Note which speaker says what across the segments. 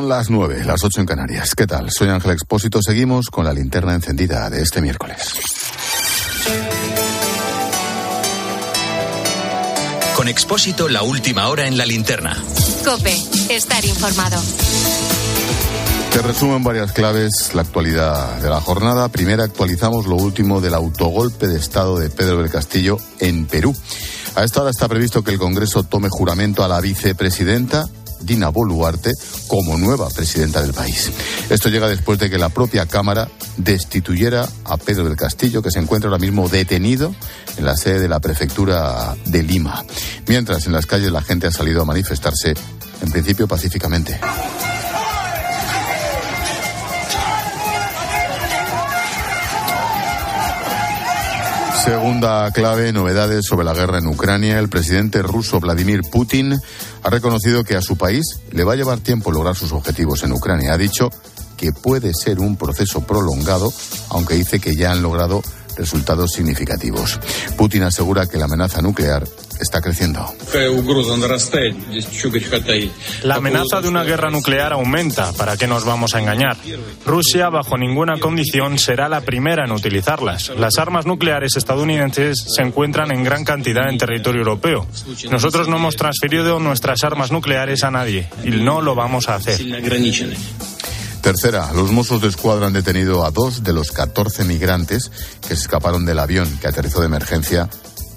Speaker 1: Son las nueve, las ocho en Canarias. ¿Qué tal? Soy Ángel Expósito. Seguimos con la linterna encendida de este miércoles.
Speaker 2: Con Expósito, la última hora en la linterna.
Speaker 3: Cope, estar informado.
Speaker 1: Te resumen varias claves la actualidad de la jornada. Primera, actualizamos lo último del autogolpe de Estado de Pedro del Castillo en Perú. A esta hora está previsto que el Congreso tome juramento a la vicepresidenta Dina Boluarte como nueva presidenta del país. Esto llega después de que la propia Cámara destituyera a Pedro del Castillo, que se encuentra ahora mismo detenido en la sede de la prefectura de Lima. Mientras en las calles la gente ha salido a manifestarse, en principio pacíficamente. Segunda clave, novedades sobre la guerra en Ucrania. El presidente ruso Vladimir Putin ha reconocido que a su país le va a llevar tiempo lograr sus objetivos en Ucrania. Ha dicho que puede ser un proceso prolongado, aunque dice que ya han logrado resultados significativos. Putin asegura que la amenaza nuclear está creciendo.
Speaker 4: La amenaza de una guerra nuclear aumenta. ¿Para qué nos vamos a engañar? Rusia, bajo ninguna condición, será la primera en utilizarlas. Las armas nucleares estadounidenses se encuentran en gran cantidad en territorio europeo. Nosotros no hemos transferido nuestras armas nucleares a nadie y no lo vamos a hacer.
Speaker 1: Tercera, los Mossos de Escuadra han detenido a dos de los 14 migrantes que se escaparon del avión que aterrizó de emergencia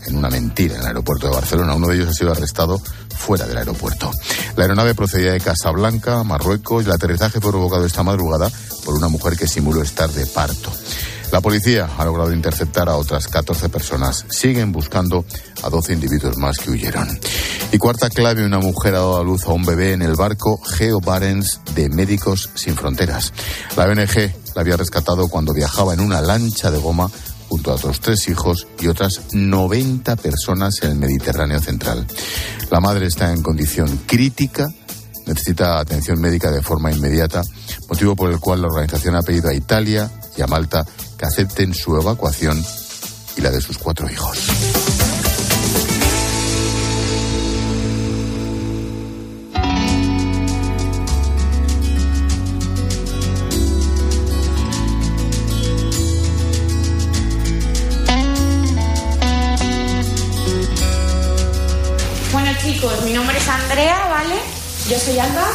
Speaker 1: en una mentira en el aeropuerto de Barcelona. Uno de ellos ha sido arrestado fuera del aeropuerto. La aeronave procedía de Casablanca, Marruecos, y el aterrizaje fue provocado esta madrugada por una mujer que simuló estar de parto. La policía ha logrado interceptar a otras 14 personas. Siguen buscando a 12 individuos más que huyeron. Y cuarta clave, una mujer ha dado a luz a un bebé en el barco Geo Barents de Médicos Sin Fronteras. La ONG la había rescatado cuando viajaba en una lancha de goma junto a otros tres hijos y otras 90 personas en el Mediterráneo central. La madre está en condición crítica, necesita atención médica de forma inmediata, motivo por el cual la organización ha pedido a Italia y a Malta que acepten su evacuación y la de sus cuatro hijos.
Speaker 5: Bueno chicos, mi nombre es Andrea, ¿vale? Yo soy Alba.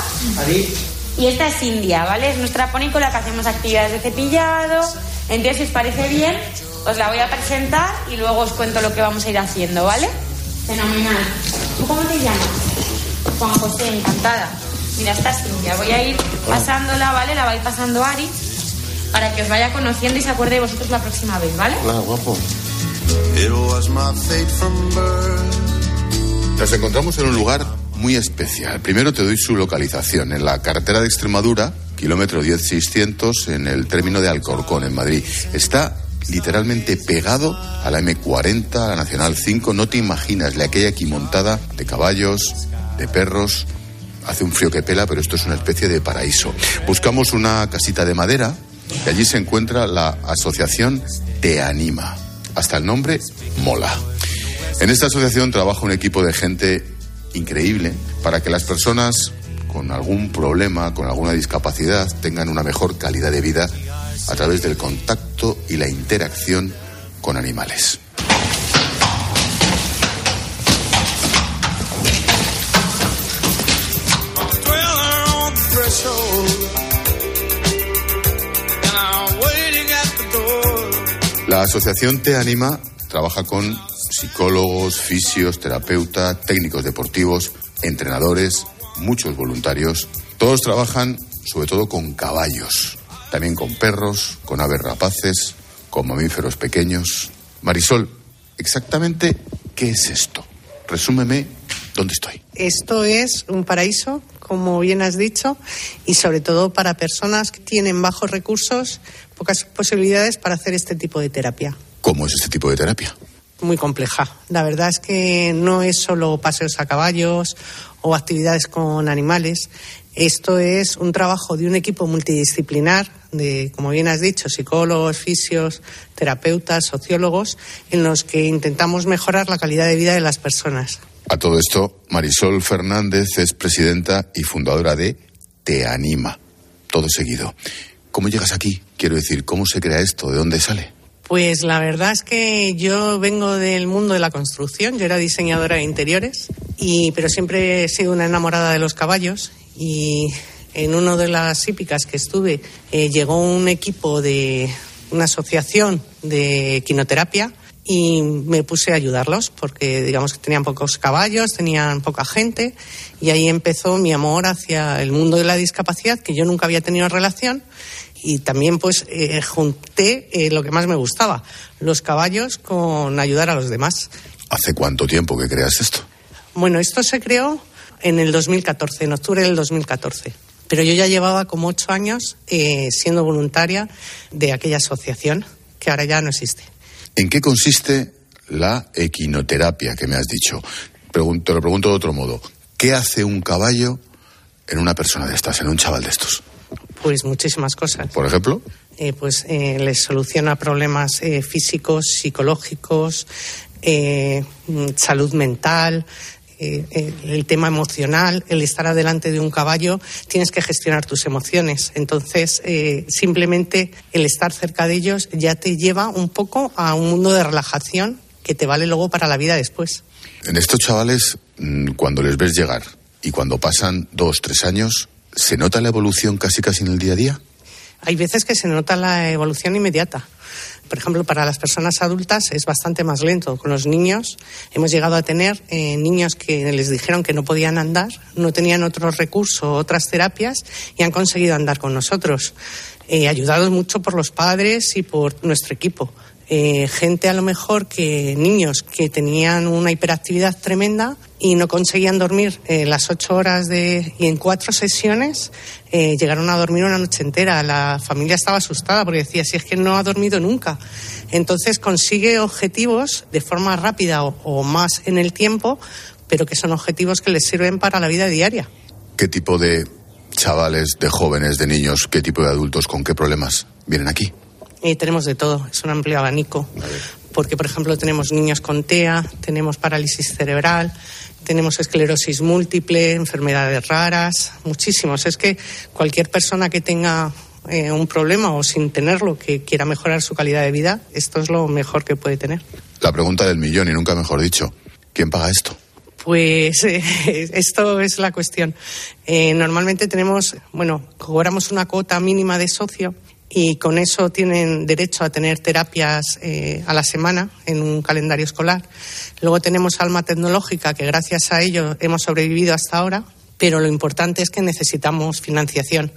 Speaker 5: Y esta es India, ¿vale? Es nuestra pony con la que hacemos actividades de cepillado. Entonces, si os parece bien, os la voy a presentar y luego os cuento lo que vamos a ir haciendo, ¿vale? Fenomenal. ¿Tú cómo te llamas? Juan José, encantada. Mira, esta es India. Voy a ir pasándola, ¿vale? La va a ir pasando Ari para que os vaya conociendo y se acuerde de vosotros la próxima vez, ¿vale?
Speaker 1: Hola, guapo.
Speaker 6: It was my fate from birth.
Speaker 1: Nos encontramos en un lugar muy especial. Primero te doy su localización, en la carretera de Extremadura, kilómetro 10600, en el término de Alcorcón, en Madrid. Está literalmente pegado a la M40, a la Nacional 5. No te imaginas la que hay aquí montada de caballos, de perros. Hace un frío que pela, pero esto es una especie de paraíso. Buscamos una casita de madera y allí se encuentra la asociación Te Anima. Hasta el nombre mola. En esta asociación trabaja un equipo de gente increíble para que las personas con algún problema, con alguna discapacidad, tengan una mejor calidad de vida a través del contacto y la interacción con animales. La asociación Te Anima trabaja con psicólogos, fisios, terapeutas, técnicos deportivos, entrenadores, muchos voluntarios. Todos trabajan sobre todo con caballos, también con perros, con aves rapaces, con mamíferos pequeños. Marisol, exactamente qué es esto? Resúmeme dónde estoy.
Speaker 7: Esto es un paraíso, como bien has dicho, y sobre todo para personas que tienen bajos recursos, pocas posibilidades para hacer este tipo de terapia.
Speaker 1: ¿Cómo es este tipo de terapia?
Speaker 7: Muy compleja. La verdad es que no es solo paseos a caballos o actividades con animales. Esto es un trabajo de un equipo multidisciplinar de, como bien has dicho, psicólogos, fisios, terapeutas, sociólogos, en los que intentamos mejorar la calidad de vida de las personas.
Speaker 1: A todo esto, Marisol Fernández es presidenta y fundadora de te anima. Todo seguido. ¿Cómo llegas aquí? Quiero decir, ¿cómo se crea esto? ¿De dónde sale?
Speaker 7: Pues la verdad es que yo vengo del mundo de la construcción, yo era diseñadora de interiores, y, pero siempre he sido una enamorada de los caballos y en una de las hípicas que estuve eh, llegó un equipo de una asociación de quinoterapia y me puse a ayudarlos porque digamos que tenían pocos caballos, tenían poca gente y ahí empezó mi amor hacia el mundo de la discapacidad que yo nunca había tenido relación y también pues eh, junté eh, lo que más me gustaba, los caballos con ayudar a los demás.
Speaker 1: ¿Hace cuánto tiempo que creas esto?
Speaker 7: Bueno, esto se creó en el 2014, en octubre del 2014. Pero yo ya llevaba como ocho años eh, siendo voluntaria de aquella asociación que ahora ya no existe.
Speaker 1: ¿En qué consiste la equinoterapia que me has dicho? Pregunto, te lo pregunto de otro modo. ¿Qué hace un caballo en una persona de estas, en un chaval de estos?
Speaker 7: Pues muchísimas cosas.
Speaker 1: Por ejemplo.
Speaker 7: Eh, pues eh, les soluciona problemas eh, físicos, psicológicos, eh, salud mental, eh, el tema emocional, el estar adelante de un caballo, tienes que gestionar tus emociones. Entonces, eh, simplemente el estar cerca de ellos ya te lleva un poco a un mundo de relajación que te vale luego para la vida después.
Speaker 1: En estos chavales, mm, cuando les ves llegar y cuando pasan dos, tres años, ¿se nota la evolución casi casi en el día a día?
Speaker 7: Hay veces que se nota la evolución inmediata. Por ejemplo, para las personas adultas es bastante más lento. Con los niños hemos llegado a tener eh, niños que les dijeron que no podían andar, no tenían otro recurso, otras terapias y han conseguido andar con nosotros, eh, ayudados mucho por los padres y por nuestro equipo. Eh, gente a lo mejor que niños que tenían una hiperactividad tremenda y no conseguían dormir eh, las ocho horas de y en cuatro sesiones eh, llegaron a dormir una noche entera. La familia estaba asustada porque decía si es que no ha dormido nunca. Entonces consigue objetivos de forma rápida o, o más en el tiempo, pero que son objetivos que les sirven para la vida diaria.
Speaker 1: ¿Qué tipo de chavales, de jóvenes, de niños, qué tipo de adultos, con qué problemas vienen aquí?
Speaker 7: Eh, tenemos de todo, es un amplio abanico. Porque, por ejemplo, tenemos niños con TEA, tenemos parálisis cerebral, tenemos esclerosis múltiple, enfermedades raras, muchísimos. Es que cualquier persona que tenga eh, un problema o sin tenerlo, que quiera mejorar su calidad de vida, esto es lo mejor que puede tener.
Speaker 1: La pregunta del millón, y nunca mejor dicho, ¿quién paga esto?
Speaker 7: Pues eh, esto es la cuestión. Eh, normalmente tenemos, bueno, cobramos una cuota mínima de socio y con eso tienen derecho a tener terapias eh, a la semana en un calendario escolar. Luego tenemos Alma Tecnológica, que gracias a ello hemos sobrevivido hasta ahora, pero lo importante es que necesitamos financiación,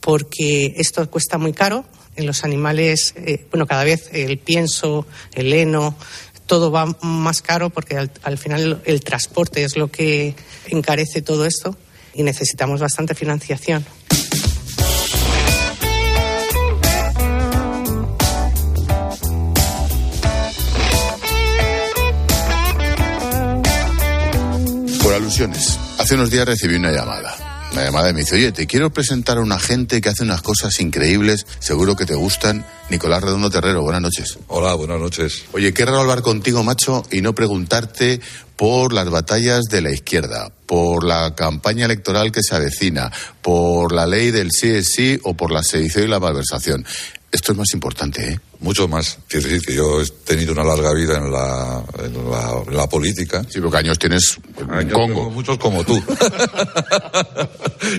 Speaker 7: porque esto cuesta muy caro. En los animales, eh, bueno, cada vez el pienso, el heno, todo va más caro porque al, al final el transporte es lo que encarece todo esto y necesitamos bastante financiación.
Speaker 1: Hace unos días recibí una llamada. Una llamada y me dice, oye, te quiero presentar a una gente que hace unas cosas increíbles, seguro que te gustan. Nicolás Redondo Terrero, buenas noches.
Speaker 8: Hola, buenas noches.
Speaker 1: Oye, qué raro hablar contigo, macho, y no preguntarte por las batallas de la izquierda, por la campaña electoral que se avecina, por la ley del sí es sí o por la sedición y la malversación. Esto es más importante, ¿eh?
Speaker 8: Mucho más. Quiero decir que yo he tenido una larga vida en la, en la, en la política.
Speaker 1: Sí, porque años tienes
Speaker 8: Años
Speaker 1: Congo.
Speaker 8: tengo muchos como tú.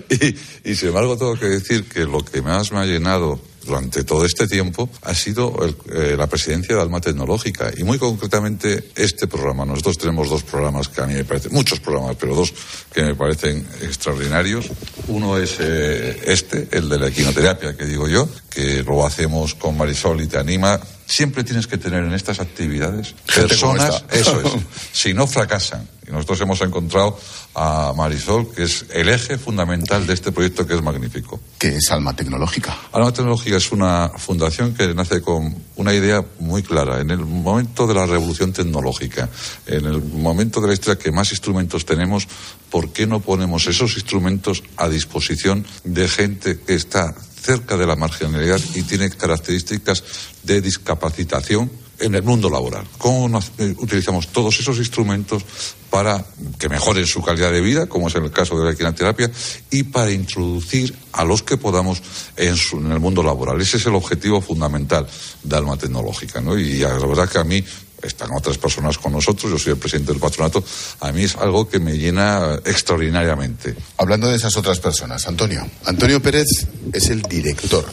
Speaker 8: y, y sin embargo tengo que decir que lo que más me ha llenado durante todo este tiempo ha sido el- eh, la presidencia de Alma Tecnológica y muy concretamente este programa. Nosotros tenemos dos programas que a mí me parecen, muchos programas, pero dos que me parecen extraordinarios. Uno es eh, este, el de la equinoterapia, que digo yo, que lo hacemos con Marisol y te anima. Siempre tienes que tener en estas actividades personas, eso es, si no fracasan. Y nosotros hemos encontrado a Marisol, que es el eje fundamental de este proyecto que es magnífico.
Speaker 1: que es alma tecnológica.
Speaker 8: Alma Tecnológica es una fundación que nace con una idea muy clara. En el momento de la revolución tecnológica, en el momento de la historia que más instrumentos tenemos, ¿por qué no ponemos esos instrumentos a disposición de gente que está cerca de la marginalidad y tiene características de discapacitación en el mundo laboral. ¿Cómo eh, utilizamos todos esos instrumentos para que mejoren su calidad de vida, como es en el caso de la equinoterapia, y para introducir a los que podamos en el mundo laboral? Ese es el objetivo fundamental de Alma Tecnológica. ¿no? Y la verdad que a mí están otras personas con nosotros, yo soy el presidente del patronato, a mí es algo que me llena extraordinariamente.
Speaker 1: Hablando de esas otras personas, Antonio. Antonio Pérez es el director.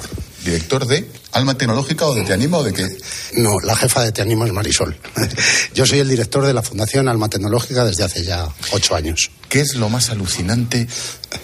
Speaker 1: ¿Director de Alma Tecnológica o de Te Anima o de qué?
Speaker 9: No, la jefa de Te Animo es Marisol. Yo soy el director de la Fundación Alma Tecnológica desde hace ya ocho años.
Speaker 1: ¿Qué es lo más alucinante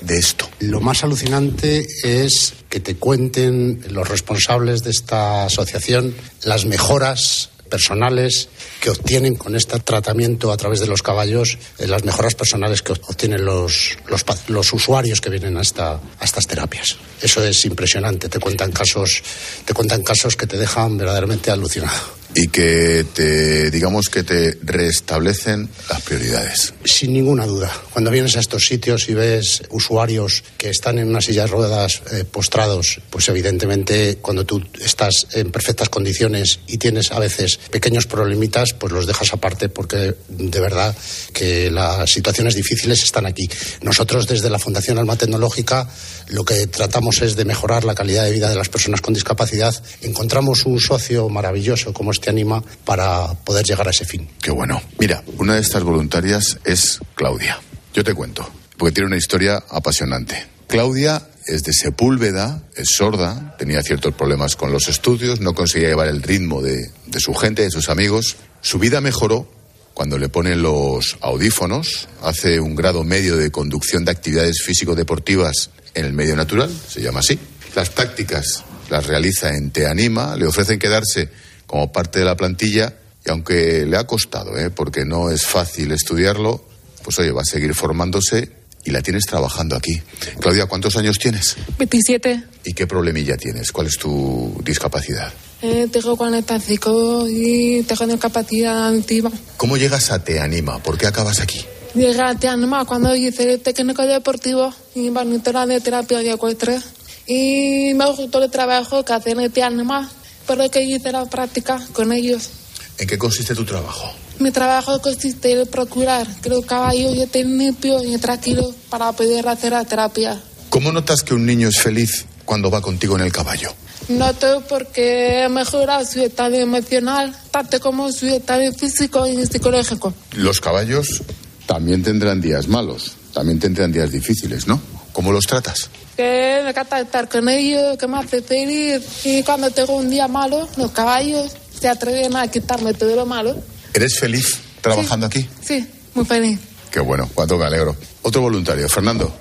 Speaker 1: de esto?
Speaker 9: Lo más alucinante es que te cuenten los responsables de esta asociación las mejoras personales que obtienen con este tratamiento a través de los caballos, eh, las mejoras personales que obtienen los, los, los usuarios que vienen a, esta- a estas terapias. Eso es impresionante. Te cuentan casos, te cuentan casos que te dejan verdaderamente alucinado.
Speaker 1: Y que te, digamos que te restablecen las prioridades.
Speaker 9: Sin ninguna duda. Cuando vienes a estos sitios y ves usuarios que están en una silla de ruedas eh, postrados, pues evidentemente cuando tú estás en perfectas condiciones y tienes a veces pequeños problemitas, pues los dejas aparte porque de verdad que las situaciones difíciles están aquí. Nosotros desde la Fundación Alma Tecnológica lo que tratamos es de mejorar la calidad de vida de las personas con discapacidad. Encontramos un socio maravilloso como este Anima para poder llegar a ese fin.
Speaker 1: Qué bueno. Mira, una de estas voluntarias es Claudia. Yo te cuento, porque tiene una historia apasionante. Claudia es de Sepúlveda, es sorda, tenía ciertos problemas con los estudios, no conseguía llevar el ritmo de, de su gente, de sus amigos. Su vida mejoró cuando le ponen los audífonos, hace un grado medio de conducción de actividades físico-deportivas en el medio natural, se llama así. Las prácticas las realiza en Te Anima, le ofrecen quedarse como parte de la plantilla y aunque le ha costado, ¿eh? porque no es fácil estudiarlo, pues oye, va a seguir formándose y la tienes trabajando aquí. Claudia, ¿cuántos años tienes?
Speaker 10: 27.
Speaker 1: ¿Y qué problemilla tienes? ¿Cuál es tu discapacidad?
Speaker 10: Eh, tengo 45 y tengo discapacidad auditiva.
Speaker 1: ¿Cómo llegas a Te Anima? ¿Por qué acabas aquí?
Speaker 10: Llegué a Tianma cuando hice el técnico deportivo y monitora de terapia de ecuestre. Y me gustó el trabajo que hacen en Tianma, pero que hice la práctica con ellos.
Speaker 1: ¿En qué consiste tu trabajo?
Speaker 10: Mi trabajo consiste en procurar que los caballos estén limpios y tranquilos para poder hacer la terapia.
Speaker 1: ¿Cómo notas que un niño es feliz cuando va contigo en el caballo?
Speaker 10: Noto porque mejora su estado emocional, tanto como su estado físico y psicológico.
Speaker 1: Los caballos también tendrán días malos, también tendrán días difíciles, ¿no? ¿Cómo los tratas?
Speaker 10: Que me encanta estar con ellos, que me hace feliz. Y cuando tengo un día malo, los caballos se atreven a quitarme todo lo malo.
Speaker 1: ¿Eres feliz trabajando aquí?
Speaker 10: Sí, muy feliz.
Speaker 1: Qué bueno, cuánto me alegro. Otro voluntario, Fernando,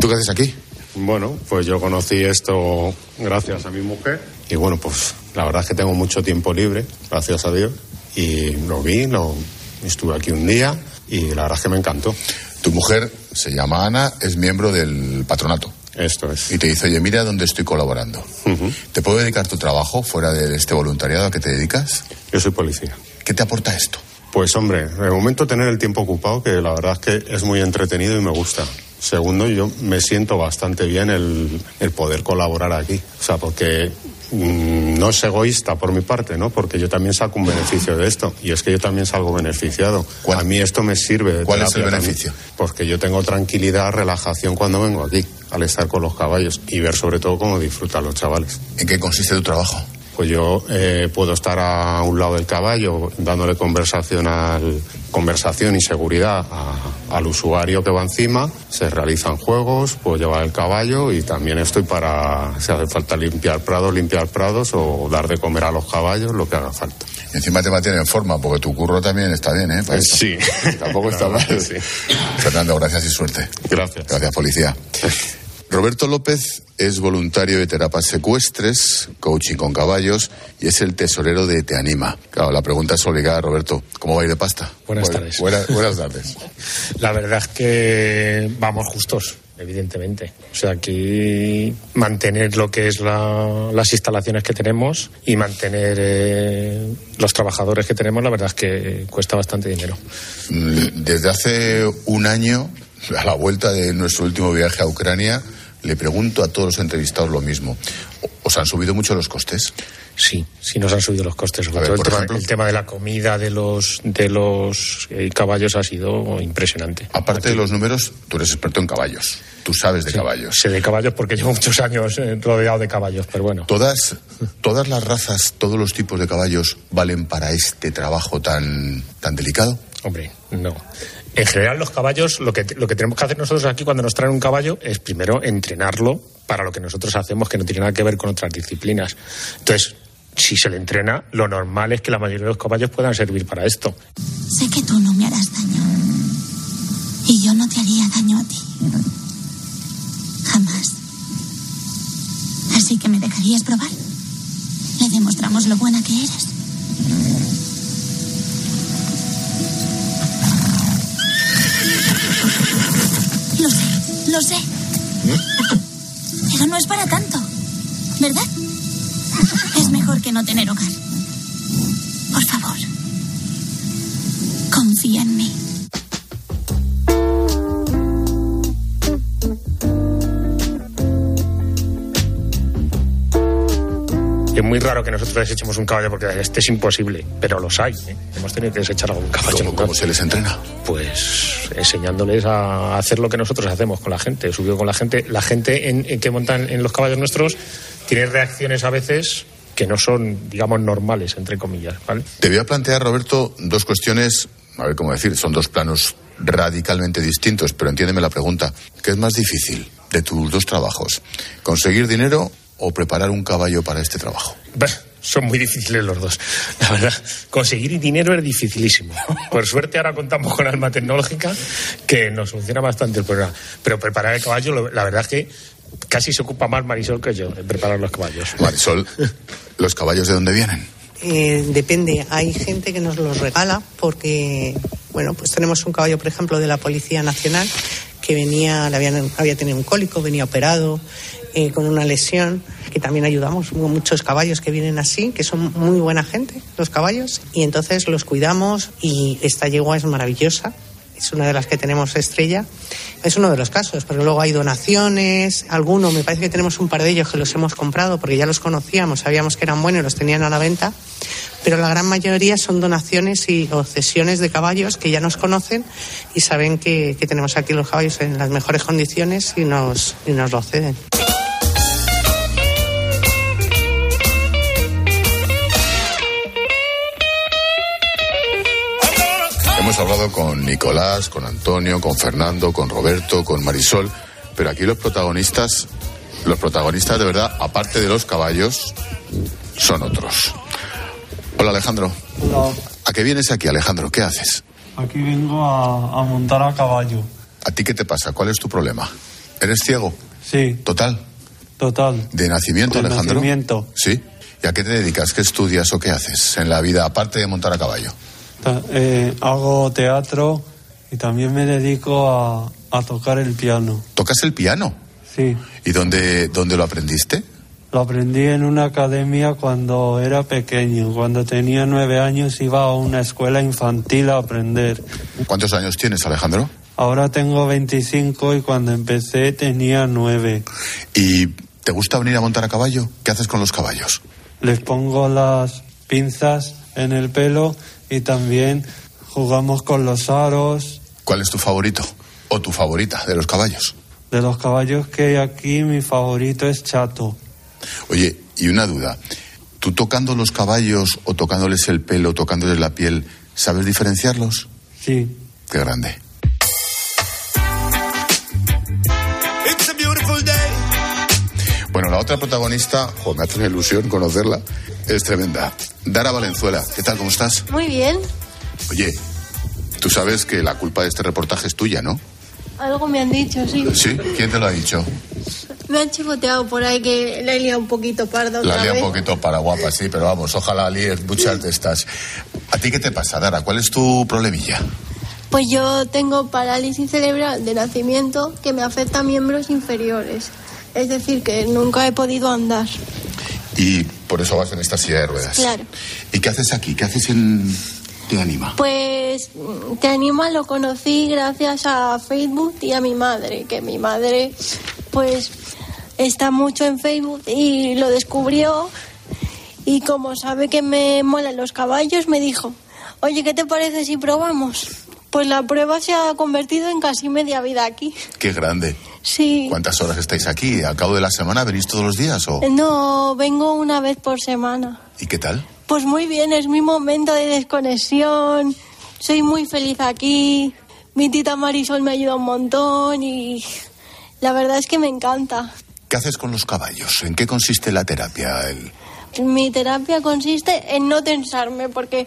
Speaker 1: ¿tú qué haces aquí?
Speaker 11: Bueno, pues yo conocí esto gracias a mi mujer y bueno, pues la verdad es que tengo mucho tiempo libre, gracias a Dios, y lo vi, lo, estuve aquí un día y la verdad es que me encantó.
Speaker 1: Tu mujer se llama Ana, es miembro del patronato.
Speaker 11: Esto es.
Speaker 1: Y te dice, oye, mira dónde estoy colaborando. ¿Te puedo dedicar tu trabajo fuera de este voluntariado a que te dedicas?
Speaker 11: Yo soy policía.
Speaker 1: ¿Qué te aporta esto?
Speaker 11: Pues hombre, de momento tener el tiempo ocupado, que la verdad es que es muy entretenido y me gusta. Segundo, yo me siento bastante bien el, el poder colaborar aquí. O sea, porque no es egoísta por mi parte, ¿no? Porque yo también saco un beneficio de esto. Y es que yo también salgo beneficiado. A mí esto me sirve de
Speaker 1: ¿Cuál es el beneficio?
Speaker 11: Porque yo tengo tranquilidad, relajación cuando vengo aquí, al estar con los caballos y ver sobre todo cómo disfrutan los chavales.
Speaker 1: ¿En qué consiste tu trabajo?
Speaker 11: Pues yo eh, puedo estar a un lado del caballo dándole conversación, al, conversación y seguridad a- al usuario que va encima. Se realizan juegos, puedo llevar el caballo y también estoy para, si hace falta limpiar prados, limpiar prados o dar de comer a los caballos, lo que haga falta.
Speaker 1: Encima te mantiene en forma, porque tu curro también está bien, ¿eh? Para esto.
Speaker 11: Sí.
Speaker 1: Tampoco está mal.
Speaker 11: sí.
Speaker 1: Fernando, gracias y suerte.
Speaker 11: Gracias.
Speaker 1: Gracias, policía. Roberto López es voluntario de terapas secuestres, coaching con caballos y es el tesorero de Te Anima. Claro, la pregunta es obligada, Roberto. ¿Cómo va a ir de pasta?
Speaker 12: Buenas
Speaker 1: Bu-
Speaker 12: tardes.
Speaker 1: Buenas, buenas tardes.
Speaker 12: La verdad es que vamos justos, evidentemente. O sea, aquí mantener lo que es la- las instalaciones que tenemos y mantener eh, los trabajadores que tenemos, la verdad es que cuesta bastante dinero.
Speaker 1: Mm, Desde hace un año, a la vuelta de nuestro último viaje a Ucrania, le pregunto a todos los entrevistados lo mismo. ¿Os han subido mucho los costes?
Speaker 12: Sí, sí nos han subido los costes. Sobre todo el, tema, el, tema, de la comida de los de los eh, caballos ha sido impresionante.
Speaker 1: Aparte Aquí. de los números, tú eres experto en caballos. Tú sabes de
Speaker 12: sí,
Speaker 1: caballos.
Speaker 12: Sé de caballos porque llevo muchos años eh, rodeado de caballos, pero bueno.
Speaker 1: Todas, todas las razas, todos los tipos de caballos valen para este trabajo tan, tan delicado.
Speaker 12: Hombre, no. En general, los caballos, lo que, lo que tenemos que hacer nosotros aquí cuando nos traen un caballo es primero entrenarlo para lo que nosotros hacemos, que no tiene nada que ver con otras disciplinas. Entonces, si se le entrena, lo normal es que la mayoría de los caballos puedan servir para esto.
Speaker 13: Sé que tú no me harás daño. Y yo no te haría daño a ti. Jamás. Así que me dejarías probar. Le demostramos lo buena que eres. Lo sé, lo sé. Pero no es para tanto, ¿verdad? Es mejor que no tener hogar. Por favor, confía en mí.
Speaker 12: Es muy raro que nosotros desechemos un caballo porque este es imposible, pero los hay. ¿eh? Hemos tenido que desechar algún caballo.
Speaker 1: ¿Cómo, ¿Cómo, se les entrena?
Speaker 12: Pues enseñándoles a hacer lo que nosotros hacemos con la gente, subido con la gente. La gente en, en que montan en los caballos nuestros tiene reacciones a veces que no son, digamos, normales, entre comillas. ¿vale?
Speaker 1: Te voy a plantear, Roberto, dos cuestiones, a ver cómo decir, son dos planos radicalmente distintos, pero entiéndeme la pregunta. ¿Qué es más difícil de tus dos trabajos? ¿Conseguir dinero o preparar un caballo para este trabajo?
Speaker 12: Bah, son muy difíciles los dos. La verdad, conseguir dinero es dificilísimo. Por suerte ahora contamos con Alma Tecnológica que nos funciona bastante el programa. Pero preparar el caballo, la verdad es que casi se ocupa más Marisol que yo en preparar los caballos.
Speaker 1: Marisol, ¿los caballos de dónde vienen?
Speaker 7: Eh, depende, hay gente que nos los regala porque, bueno, pues tenemos un caballo, por ejemplo, de la Policía Nacional que venía, habían, había tenido un cólico, venía operado eh, con una lesión, que también ayudamos. Muchos caballos que vienen así, que son muy buena gente, los caballos, y entonces los cuidamos y esta yegua es maravillosa. Es una de las que tenemos estrella. Es uno de los casos, pero luego hay donaciones, alguno, me parece que tenemos un par de ellos que los hemos comprado porque ya los conocíamos, sabíamos que eran buenos y los tenían a la venta, pero la gran mayoría son donaciones y o cesiones de caballos que ya nos conocen y saben que, que tenemos aquí los caballos en las mejores condiciones y nos, y nos lo ceden.
Speaker 1: Hemos hablado con Nicolás, con Antonio, con Fernando, con Roberto, con Marisol, pero aquí los protagonistas, los protagonistas de verdad, aparte de los caballos, son otros. Hola Alejandro.
Speaker 14: Hola.
Speaker 1: ¿A qué vienes aquí, Alejandro? ¿Qué haces?
Speaker 14: Aquí vengo a, a montar a caballo.
Speaker 1: ¿A ti qué te pasa? ¿Cuál es tu problema? ¿Eres ciego?
Speaker 14: Sí.
Speaker 1: ¿Total?
Speaker 14: Total.
Speaker 1: ¿De nacimiento,
Speaker 14: De
Speaker 1: Alejandro?
Speaker 14: nacimiento.
Speaker 1: Sí. ¿Y a qué te dedicas? ¿Qué estudias o qué haces en la vida, aparte de montar a caballo?
Speaker 14: Eh, hago teatro y también me dedico a, a tocar el piano.
Speaker 1: ¿Tocas el piano?
Speaker 14: Sí.
Speaker 1: ¿Y dónde, dónde lo aprendiste?
Speaker 14: Lo aprendí en una academia cuando era pequeño. Cuando tenía nueve años iba a una escuela infantil a aprender.
Speaker 1: ¿Cuántos años tienes, Alejandro?
Speaker 14: Ahora tengo 25 y cuando empecé tenía nueve.
Speaker 1: ¿Y te gusta venir a montar a caballo? ¿Qué haces con los caballos?
Speaker 14: Les pongo las pinzas en el pelo y también jugamos con los aros.
Speaker 1: ¿Cuál es tu favorito? ¿O tu favorita de los caballos?
Speaker 14: De los caballos que hay aquí, mi favorito es Chato.
Speaker 1: Oye, y una duda. ¿Tú tocando los caballos o tocándoles el pelo, tocándoles la piel, sabes diferenciarlos?
Speaker 14: Sí.
Speaker 1: Qué grande.
Speaker 6: It's a beautiful day.
Speaker 1: Bueno, la otra protagonista, jo, me hace una ilusión conocerla, es tremenda. Dara Valenzuela, ¿qué tal? ¿Cómo estás?
Speaker 15: Muy bien.
Speaker 1: Oye, tú sabes que la culpa de este reportaje es tuya, ¿no?
Speaker 15: Algo me han dicho, sí.
Speaker 1: ¿Sí? ¿Quién te lo ha dicho?
Speaker 15: Me han chivoteado por ahí que la he liado un poquito parda otra
Speaker 1: La lía
Speaker 15: vez.
Speaker 1: un poquito para guapa, sí, pero vamos, ojalá líes muchas de estas. ¿A ti qué te pasa, Dara? ¿Cuál es tu problemilla?
Speaker 15: Pues yo tengo parálisis cerebral de nacimiento que me afecta a miembros inferiores. Es decir, que nunca he podido andar.
Speaker 1: Y por eso vas en esta silla de ruedas.
Speaker 15: Claro.
Speaker 1: ¿Y qué haces aquí? ¿Qué haces en Te Anima?
Speaker 15: Pues mm, Te Anima lo conocí gracias a Facebook y a mi madre, que mi madre pues está mucho en Facebook y lo descubrió y como sabe que me molan los caballos me dijo, oye, ¿qué te parece si probamos? Pues la prueba se ha convertido en casi media vida aquí.
Speaker 1: Qué grande.
Speaker 15: Sí.
Speaker 1: ¿Cuántas horas estáis aquí? ¿Al cabo de la semana venís todos los días o...?
Speaker 15: No, vengo una vez por semana.
Speaker 1: ¿Y qué tal?
Speaker 15: Pues muy bien, es mi momento de desconexión. Soy muy feliz aquí. Mi tita Marisol me ayuda un montón y la verdad es que me encanta.
Speaker 1: ¿Qué haces con los caballos? ¿En qué consiste la terapia? El-
Speaker 15: Mi terapia consiste en no tensarme porque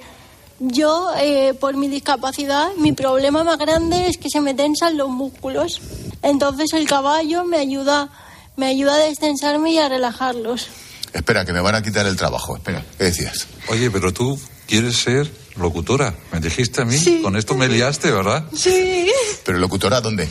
Speaker 15: yo, eh, por mi discapacidad, mi problema más grande es que se me tensan los músculos. Entonces el caballo me ayuda, me ayuda a destensarme y a relajarlos.
Speaker 1: Espera, que me van a quitar el trabajo. Espera, ¿qué decías?
Speaker 8: Oye, pero tú quieres ser locutora. Me dijiste a mí, con esto me liaste, ¿verdad?
Speaker 15: Sí.
Speaker 1: ¿Pero locutora dónde?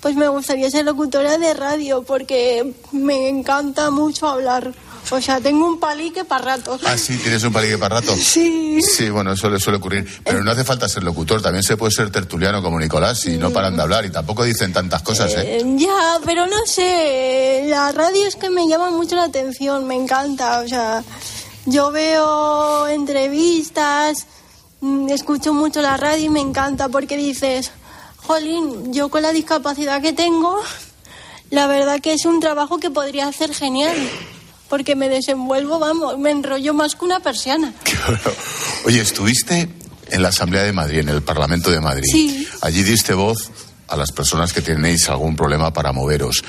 Speaker 15: Pues me gustaría ser locutora de radio porque me encanta mucho hablar. O sea, tengo un palique para rato.
Speaker 1: Ah, sí, tienes un palique para rato.
Speaker 15: Sí.
Speaker 1: Sí, bueno, eso le suele ocurrir. Pero no hace falta ser locutor, también se puede ser tertuliano como Nicolás y no paran de hablar y tampoco dicen tantas cosas, ¿eh?
Speaker 15: Eh, ya, pero no sé, la radio es que me llama mucho la atención, me encanta, o sea, yo veo entrevistas, mm, escucho mucho la radio y me encanta porque dices, jolín, yo con la discapacidad que tengo, la verdad que es un trabajo que podría hacer genial, porque me desenvuelvo, vamos, me enrollo más que una persiana.
Speaker 1: Oye, estuviste en la Asamblea de Madrid, en el Parlamento de Madrid.
Speaker 15: Sí.
Speaker 1: Allí diste voz a las personas que tenéis algún problema para moveros.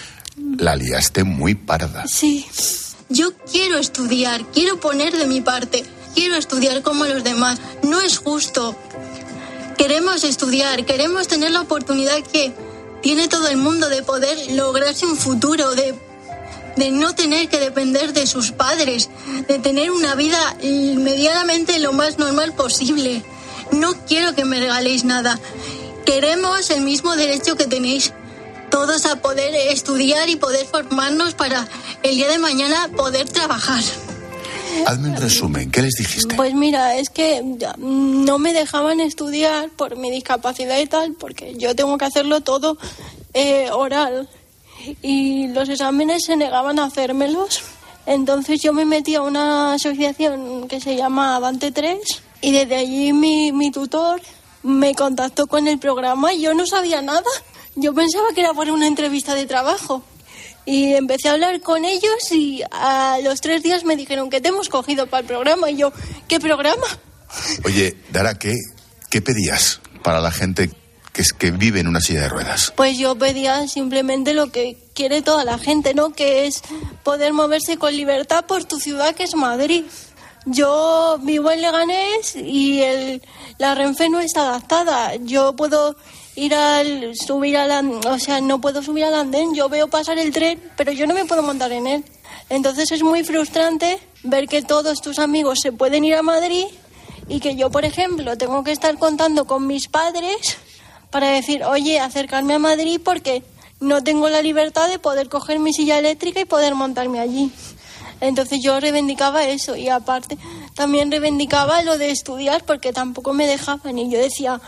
Speaker 1: La liaste muy parda.
Speaker 15: Sí.
Speaker 16: Yo quiero estudiar, quiero poner de mi parte, quiero estudiar como los demás. No es justo. Queremos estudiar, queremos tener la oportunidad que tiene todo el mundo de poder lograrse un futuro, de, de no tener que depender de sus padres, de tener una vida medianamente lo más normal posible. No quiero que me regaléis nada. Queremos el mismo derecho que tenéis todos a poder estudiar y poder formarnos para el día de mañana poder trabajar.
Speaker 1: Hazme un resumen, ¿qué les dijiste?
Speaker 15: Pues mira, es que mm, no me dejaban estudiar por mi discapacidad y tal, porque yo tengo que hacerlo todo eh, oral. Y los exámenes se negaban a hacérmelos. Entonces yo me metí a una asociación que se llama Avante 3 y desde allí mi, mi tutor me contactó con el programa y yo no sabía nada. Yo pensaba que era por una entrevista de trabajo. Y empecé a hablar con ellos y a los tres días me dijeron que te hemos cogido para el programa. Y yo, ¿qué programa?
Speaker 1: Oye, Dara, ¿qué, qué pedías para la gente que, es, que vive en una silla de ruedas?
Speaker 15: Pues yo pedía simplemente lo que quiere toda la gente, ¿no? Que es poder moverse con libertad por tu ciudad, que es Madrid. Yo vivo en Leganés y el, la Renfe no está adaptada. Yo puedo ir al subir al o sea, no puedo subir al andén, yo veo pasar el tren, pero yo no me puedo montar en él. Entonces es muy frustrante ver que todos tus amigos se pueden ir a Madrid y que yo, por ejemplo, tengo que estar contando con mis padres para decir, oye, acercarme a Madrid porque no tengo la libertad de poder coger mi silla eléctrica y poder montarme allí. Entonces yo reivindicaba eso y aparte también reivindicaba lo de estudiar porque tampoco me dejaban y yo decía,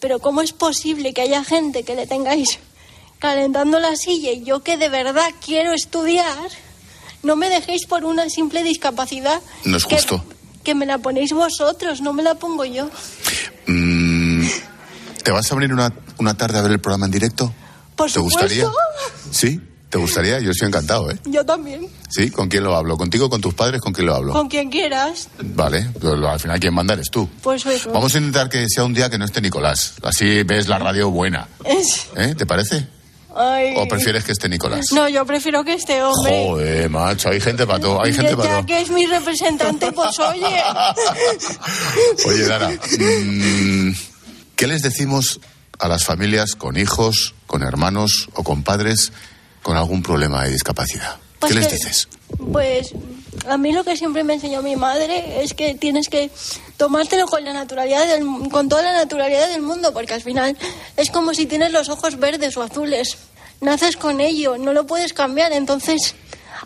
Speaker 15: pero ¿cómo es posible que haya gente que le tengáis calentando la silla y yo que de verdad quiero estudiar, no me dejéis por una simple discapacidad?
Speaker 1: No es
Speaker 15: que-
Speaker 1: justo.
Speaker 15: Que, me la ponéis vosotros, no me la pongo yo.
Speaker 1: Mm, ¿Te vas a venir una, una tarde a ver el programa en directo?
Speaker 15: Por
Speaker 1: ¿Te
Speaker 15: supuesto.
Speaker 1: gustaría? ¿Sí? ¿Te gustaría? Yo estoy encantado, ¿eh?
Speaker 15: Yo también.
Speaker 1: ¿Sí? ¿Con quién lo hablo? ¿Contigo, con tus padres? ¿Con quién lo hablo?
Speaker 15: Con quien quieras.
Speaker 1: Vale, pero al final quien manda eres tú.
Speaker 15: Pues eso.
Speaker 1: Vamos a intentar que sea un día que no esté Nicolás. Así ves la radio buena.
Speaker 15: Es-
Speaker 1: ¿Eh? ¿Te parece?
Speaker 15: Ay.
Speaker 1: ¿O prefieres que esté Nicolás?
Speaker 15: No, yo prefiero que este hombre.
Speaker 1: Joder, macho, hay gente para todo, hay gente
Speaker 15: ya
Speaker 1: para todo.
Speaker 15: que es mi representante, pues oye.
Speaker 1: Oye, Dara, mm, ¿qué les decimos a las familias con hijos, con hermanos o con padres con algún problema de discapacidad?
Speaker 15: Pues
Speaker 1: ¿Qué les dices?
Speaker 15: Pues a mí lo que siempre me enseñó mi madre es que tienes que tomártelo con la naturalidad del, con toda la naturalidad del mundo, porque al final es como si tienes los ojos verdes o azules. Naces con ello, no lo puedes cambiar, entonces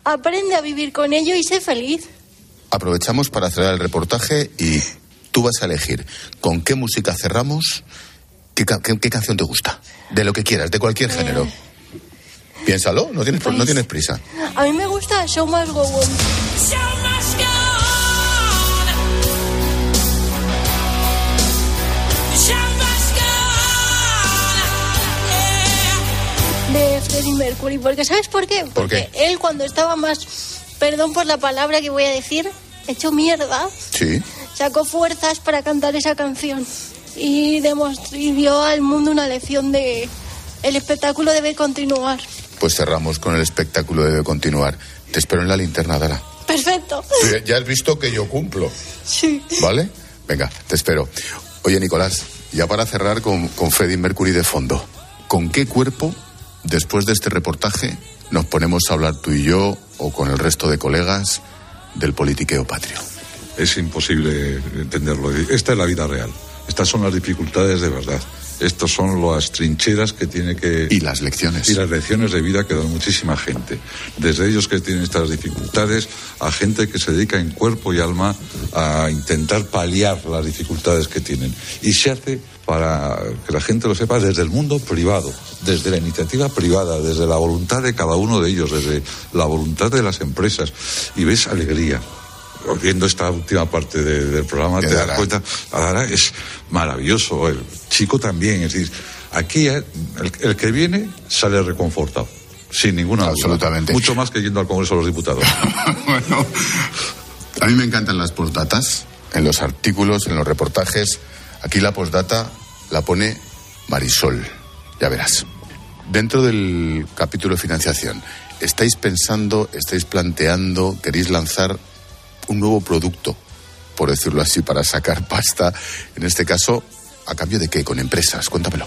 Speaker 15: aprende a vivir con ello y sé feliz.
Speaker 1: Aprovechamos para cerrar el reportaje y tú vas a elegir con qué música cerramos, qué, ca- qué- qué canción te gusta, de lo que quieras, de cualquier género. Piénsalo, no tienes, no
Speaker 15: Pues-
Speaker 1: tienes prisa.
Speaker 15: A mí me gusta Show Must Go On. De Freddie Mercury, porque ¿sabes por qué?
Speaker 1: ¿Por qué?
Speaker 15: Porque él cuando estaba más, perdón por la palabra que voy a decir, hecho mierda,
Speaker 1: Sí.
Speaker 15: Sacó fuerzas para cantar esa canción y, demostró, y dio al mundo una lección de el espectáculo debe continuar.
Speaker 1: Pues cerramos con el espectáculo, debe continuar. Te espero en la linterna, Dara.
Speaker 15: Perfecto.
Speaker 1: Ya has visto que yo cumplo,
Speaker 15: Sí.
Speaker 1: ¿vale? Venga, te espero. Oye, Nicolás, ya para cerrar con, con Freddie Mercury de fondo, ¿con qué cuerpo, después de este reportaje, nos ponemos a hablar tú y yo, o con el resto de colegas, del politiqueo patrio?
Speaker 8: Es imposible entenderlo. Esta es la vida real. Estas son las dificultades de verdad. Estas son las trincheras que tiene que...
Speaker 1: Y las lecciones.
Speaker 8: Y las lecciones de vida que dan muchísima gente. Desde ellos que tienen estas dificultades a gente que se dedica en cuerpo y alma a intentar paliar las dificultades que tienen. Y se hace para que la gente lo sepa desde el mundo privado, desde la iniciativa privada, desde la voluntad de cada uno de ellos, desde la voluntad de las empresas. Y ves alegría, viendo esta última parte de- del programa, te das cuenta, ahora es maravilloso, el chico también, es decir, aquí eh, el, el que viene sale reconfortado, sin ninguna duda.
Speaker 1: Absolutamente.
Speaker 8: Mucho más que yendo al Congreso de los Diputados.
Speaker 1: bueno, a mí me encantan las postdatas, en los artículos, en los reportajes. Aquí la postdata la pone Marisol, ya verás. Dentro del capítulo de financiación, ¿estáis pensando, estáis planteando, queréis lanzar un nuevo producto, por decirlo así, para sacar pasta? En este caso, ¿a cambio de qué? Con empresas, cuéntamelo.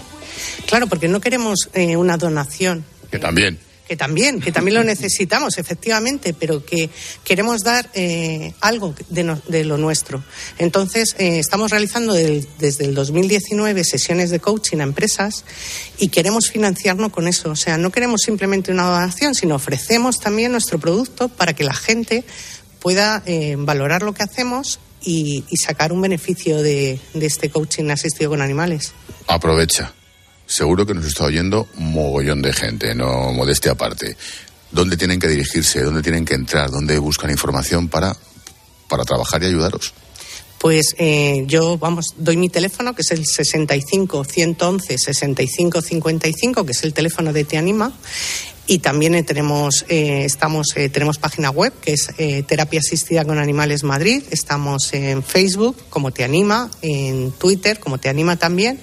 Speaker 7: Claro, porque no queremos eh, una donación.
Speaker 1: Que también.
Speaker 7: Que también, que también lo necesitamos, efectivamente, pero que queremos dar eh, algo de, no- de lo nuestro. Entonces, eh, estamos realizando del- desde el 2019 sesiones de coaching a empresas y queremos financiarnos con eso. O sea, no queremos simplemente una donación, sino ofrecemos también nuestro producto para que la gente pueda eh, valorar lo que hacemos y, y sacar un beneficio de, de este coaching asistido con animales.
Speaker 1: Aprovecha. Seguro que nos está oyendo mogollón de gente, no modestia aparte. ¿Dónde tienen que dirigirse? ¿Dónde tienen que entrar? ¿Dónde buscan información para, para trabajar y ayudaros?
Speaker 7: Pues eh, yo, vamos, doy mi teléfono, que es el 65 111 65 55, que es el teléfono de Te Anima. Y también eh, tenemos, eh, estamos, eh, tenemos página web, que es eh, Terapia Asistida con Animales Madrid. Estamos en Facebook, como Te Anima, en Twitter, como Te Anima también,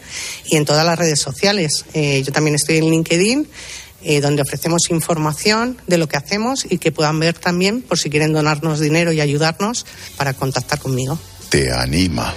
Speaker 7: y en todas las redes sociales. Eh, yo también estoy en LinkedIn eh, donde ofrecemos información de lo que hacemos y que puedan ver también, por si quieren donarnos dinero y ayudarnos, para contactar conmigo.
Speaker 1: Te anima.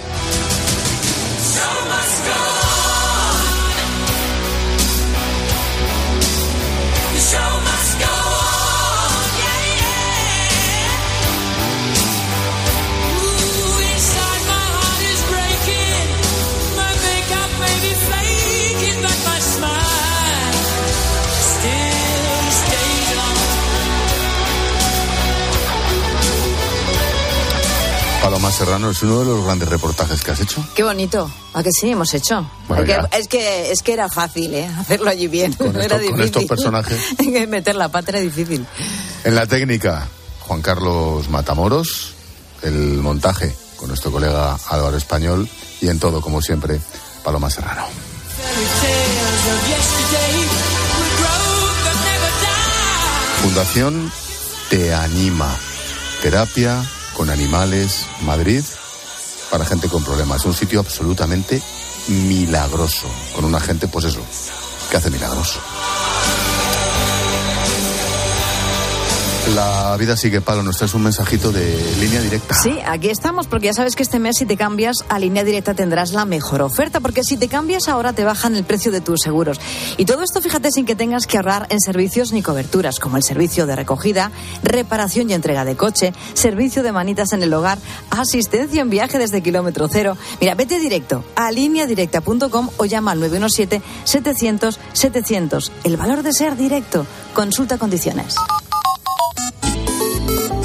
Speaker 1: Serrano es uno de los grandes reportajes que has hecho.
Speaker 17: Qué bonito. ¿A que sí hemos hecho?
Speaker 1: Bueno, ya.
Speaker 17: es que es que era fácil, ¿eh? Hacerlo allí bien.
Speaker 1: Con esto-
Speaker 17: era
Speaker 1: con
Speaker 17: difícil.
Speaker 1: estos personajes.
Speaker 17: Meter la pata era difícil.
Speaker 1: En la técnica, Juan Carlos Matamoros. El montaje con nuestro colega Álvaro Español. Y en todo, como siempre, Paloma Serrano. Fundación Te Anima. Terapia con animales, Madrid, para gente con problemas. Un sitio absolutamente milagroso. Con una gente, pues eso, que hace milagros. La vida sigue, Palo. Nos traes un mensajito de línea directa.
Speaker 17: Sí, aquí estamos, porque ya sabes que este mes si te cambias a línea directa tendrás la mejor oferta, porque si te cambias ahora te bajan el precio de tus seguros. Y todo esto, fíjate, sin que tengas que ahorrar en servicios ni coberturas, como el servicio de recogida, reparación y entrega de coche, servicio de manitas en el hogar, asistencia en viaje desde kilómetro cero. Mira, vete directo a lineadirecta.com o llama al 917-700-700. El valor de ser directo. Consulta condiciones.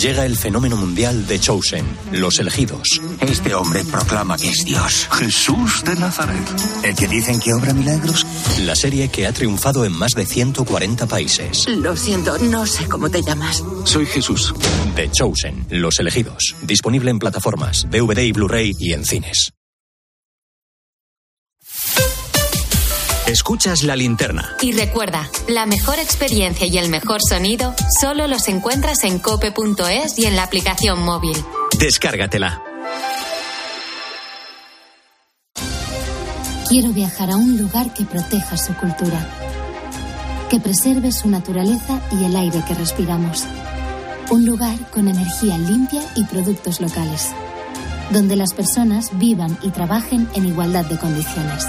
Speaker 18: Llega el fenómeno mundial de Chosen, los elegidos.
Speaker 19: Este hombre proclama que es Dios. Jesús de Nazaret. ¿El que dicen que obra milagros?
Speaker 18: La serie que ha triunfado en más de 140 países.
Speaker 20: Lo siento, no sé cómo te llamas.
Speaker 18: Soy Jesús. The Chosen, los elegidos. Disponible en plataformas, DVD y Blu-ray y en cines.
Speaker 2: Escuchas la linterna.
Speaker 3: Y recuerda, la mejor experiencia y el mejor sonido solo los encuentras en cope.es y en la aplicación móvil.
Speaker 2: Descárgatela.
Speaker 21: Quiero viajar a un lugar que proteja su cultura, que preserve su naturaleza y el aire que respiramos. Un lugar con energía limpia y productos locales, donde las personas vivan y trabajen en igualdad de condiciones.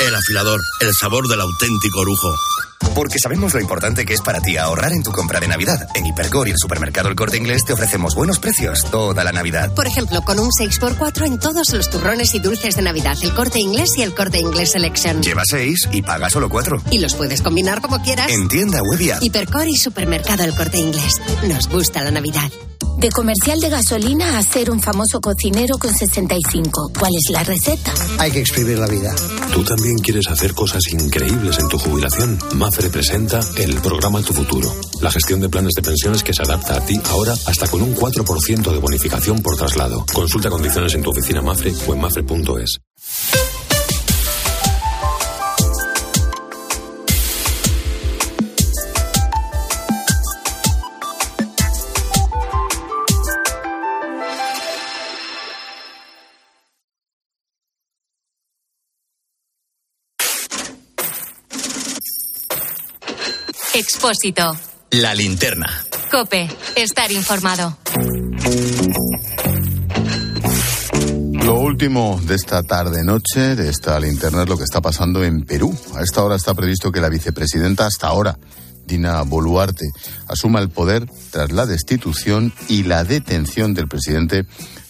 Speaker 22: El afilador, el sabor del auténtico orujo.
Speaker 23: Porque sabemos lo importante que es para ti ahorrar en tu compra de Navidad. En Hipercor y el supermercado El Corte Inglés te ofrecemos buenos precios toda la Navidad.
Speaker 24: Por ejemplo, con un 6x4 en todos los turrones y dulces de Navidad, el Corte Inglés y el Corte Inglés Selection.
Speaker 23: Lleva 6 y paga solo 4.
Speaker 24: Y los puedes combinar como quieras.
Speaker 23: En tienda web y.
Speaker 24: Hipercor y supermercado El Corte Inglés. Nos gusta la Navidad.
Speaker 25: De comercial de gasolina a ser un famoso cocinero con 65. ¿Cuál es la receta?
Speaker 26: Hay que exprimir la vida.
Speaker 27: ¿Tú también quieres hacer cosas increíbles en tu jubilación? Mafre presenta el programa Tu Futuro. La gestión de planes de pensiones que se adapta a ti ahora hasta con un 4% de bonificación por traslado. Consulta condiciones en tu oficina Mafre o en mafre.es.
Speaker 3: Expósito.
Speaker 2: La linterna.
Speaker 3: Cope. Estar informado.
Speaker 1: Lo último de esta tarde-noche, de esta linterna, es lo que está pasando en Perú. A esta hora está previsto que la vicepresidenta, hasta ahora, Dina Boluarte, asuma el poder tras la destitución y la detención del presidente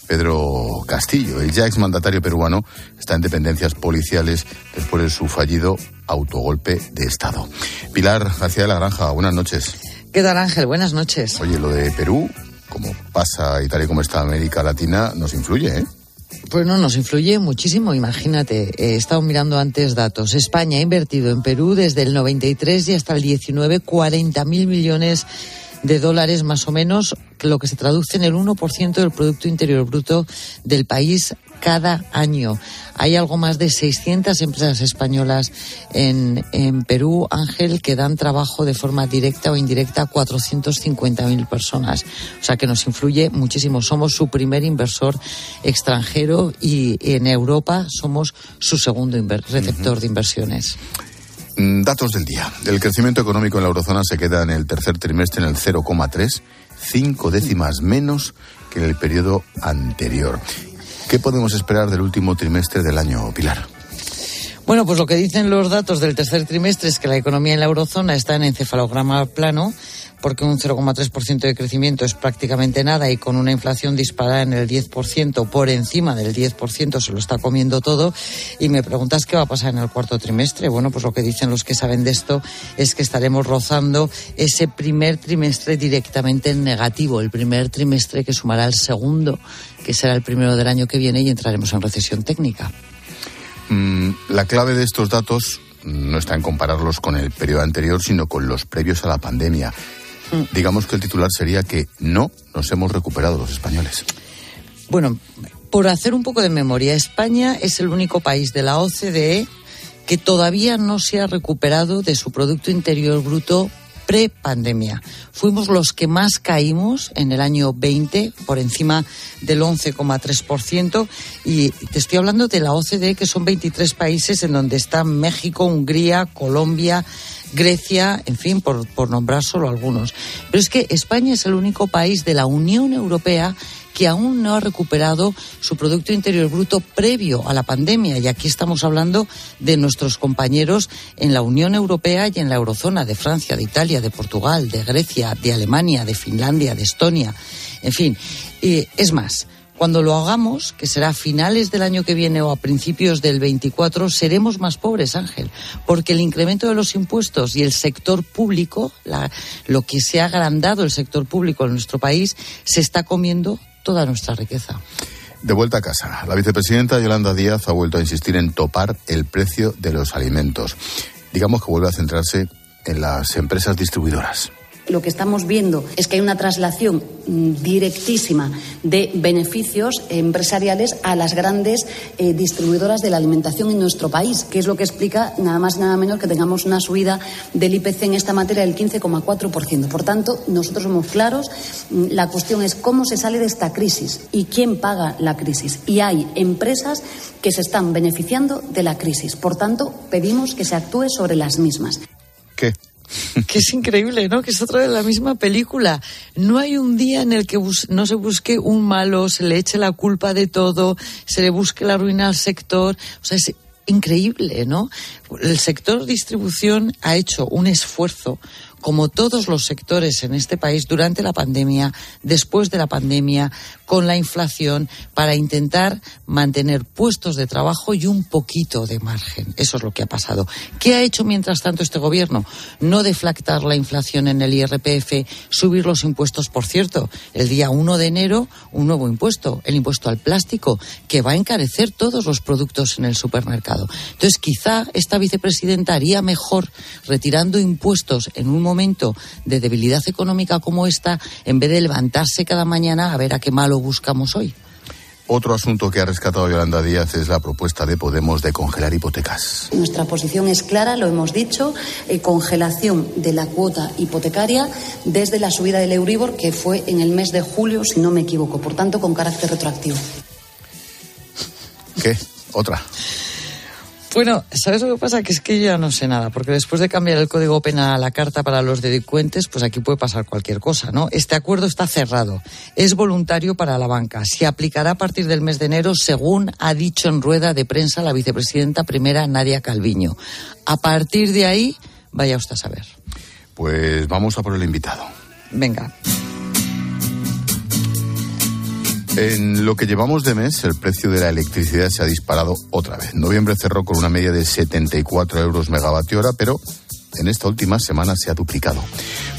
Speaker 1: Pedro Castillo. El ya exmandatario peruano está en dependencias policiales después de su fallido autogolpe de Estado. Pilar García de la Granja, buenas noches.
Speaker 28: ¿Qué tal, Ángel? Buenas noches.
Speaker 1: Oye, lo de Perú, como pasa y tal y como está América Latina, nos influye, ¿eh?
Speaker 28: Pues no, nos influye muchísimo, imagínate. He estado mirando antes datos. España ha invertido en Perú desde el 93 y hasta el 19 40 mil millones de dólares más o menos, lo que se traduce en el 1% del Producto Interior Bruto del país cada año. Hay algo más de 600 empresas españolas en, en Perú, Ángel, que dan trabajo de forma directa o indirecta a 450.000 personas. O sea que nos influye muchísimo. Somos su primer inversor extranjero y en Europa somos su segundo receptor de inversiones.
Speaker 1: Mm, datos del día. El crecimiento económico en la eurozona se queda en el tercer trimestre en el 0,3, cinco décimas menos que en el periodo anterior. ¿Qué podemos esperar del último trimestre del año, Pilar?
Speaker 28: Bueno, pues lo que dicen los datos del tercer trimestre es que la economía en la eurozona está en encefalograma plano, porque un 0,3% de crecimiento es prácticamente nada y con una inflación disparada en el 10%, por encima del 10%, se lo está comiendo todo. Y me preguntas qué va a pasar en el cuarto trimestre. Bueno, pues lo que dicen los que saben de esto es que estaremos rozando ese primer trimestre directamente en negativo, el primer trimestre que sumará el segundo, que será el primero del año que viene y entraremos en recesión técnica.
Speaker 1: Mm, la clave de estos datos no está en compararlos con el periodo anterior, sino con los previos a la pandemia. Digamos que el titular sería que no nos hemos recuperado los españoles.
Speaker 28: Bueno, por hacer un poco de memoria, España es el único país de la OCDE que todavía no se ha recuperado de su Producto Interior Bruto prepandemia. Fuimos los que más caímos en el año 20, por encima del 11,3%. Y te estoy hablando de la OCDE, que son 23 países en donde están México, Hungría, Colombia, Grecia, en fin, por, por nombrar solo algunos. Pero es que España es el único país de la Unión Europea que aún no ha recuperado su Producto Interior Bruto previo a la pandemia. Y aquí estamos hablando de nuestros compañeros en la Unión Europea y en la Eurozona, de Francia, de Italia, de Portugal, de Grecia, de Alemania, de Finlandia, de Estonia. En fin, y es más, cuando lo hagamos, que será a finales del año que viene o a principios del 24, seremos más pobres, Ángel, porque el incremento de los impuestos y el sector público, lo que se ha agrandado el sector público en nuestro país, se está comiendo toda nuestra riqueza.
Speaker 1: De vuelta a casa, la vicepresidenta Yolanda Díaz ha vuelto a insistir en topar el precio de los alimentos. Digamos que vuelve a centrarse en las empresas distribuidoras
Speaker 29: lo que estamos viendo es que hay una traslación mm, directísima de beneficios empresariales a las grandes eh, distribuidoras de la alimentación en nuestro país, que es lo que explica nada más y nada menos que tengamos una subida del IPC en esta materia del 15,4%. Por tanto, nosotros somos claros. Mm, la cuestión es cómo se sale de esta crisis y quién paga la crisis. Y hay empresas que se están beneficiando de la crisis. Por tanto, pedimos que se actúe sobre las mismas.
Speaker 1: ¿Qué?
Speaker 28: que es increíble, ¿no? Que es otra de la misma película. No hay un día en el que no se busque un malo, se le eche la culpa de todo, se le busque la ruina al sector. O sea, es increíble, ¿no? El sector distribución ha hecho un esfuerzo como todos los sectores en este país durante la pandemia, después de la pandemia, con la inflación, para intentar mantener puestos de trabajo y un poquito de margen. Eso es lo que ha pasado. ¿Qué ha hecho mientras tanto este gobierno? No deflactar la inflación en el IRPF, subir los impuestos, por cierto, el día 1 de enero, un nuevo impuesto, el impuesto al plástico, que va a encarecer todos los productos en el supermercado. Entonces, quizá esta vicepresidenta haría mejor retirando impuestos en un momento de debilidad económica como esta, en vez de levantarse cada mañana a ver a qué malo buscamos hoy.
Speaker 1: Otro asunto que ha rescatado Yolanda Díaz es la propuesta de Podemos de congelar hipotecas.
Speaker 29: Nuestra posición es clara, lo hemos dicho, eh, congelación de la cuota hipotecaria desde la subida del Euribor, que fue en el mes de julio, si no me equivoco, por tanto, con carácter retroactivo.
Speaker 1: ¿Qué? Otra.
Speaker 28: Bueno, ¿sabes lo que pasa? Que es que yo ya no sé nada, porque después de cambiar el código penal a la carta para los delincuentes, pues aquí puede pasar cualquier cosa, ¿no? Este acuerdo está cerrado, es voluntario para la banca, se aplicará a partir del mes de enero, según ha dicho en rueda de prensa la vicepresidenta primera Nadia Calviño. A partir de ahí, vaya usted a saber.
Speaker 1: Pues vamos a por el invitado.
Speaker 28: Venga.
Speaker 1: En lo que llevamos de mes, el precio de la electricidad se ha disparado otra vez. Noviembre cerró con una media de 74 euros megavatio hora, pero en esta última semana se ha duplicado.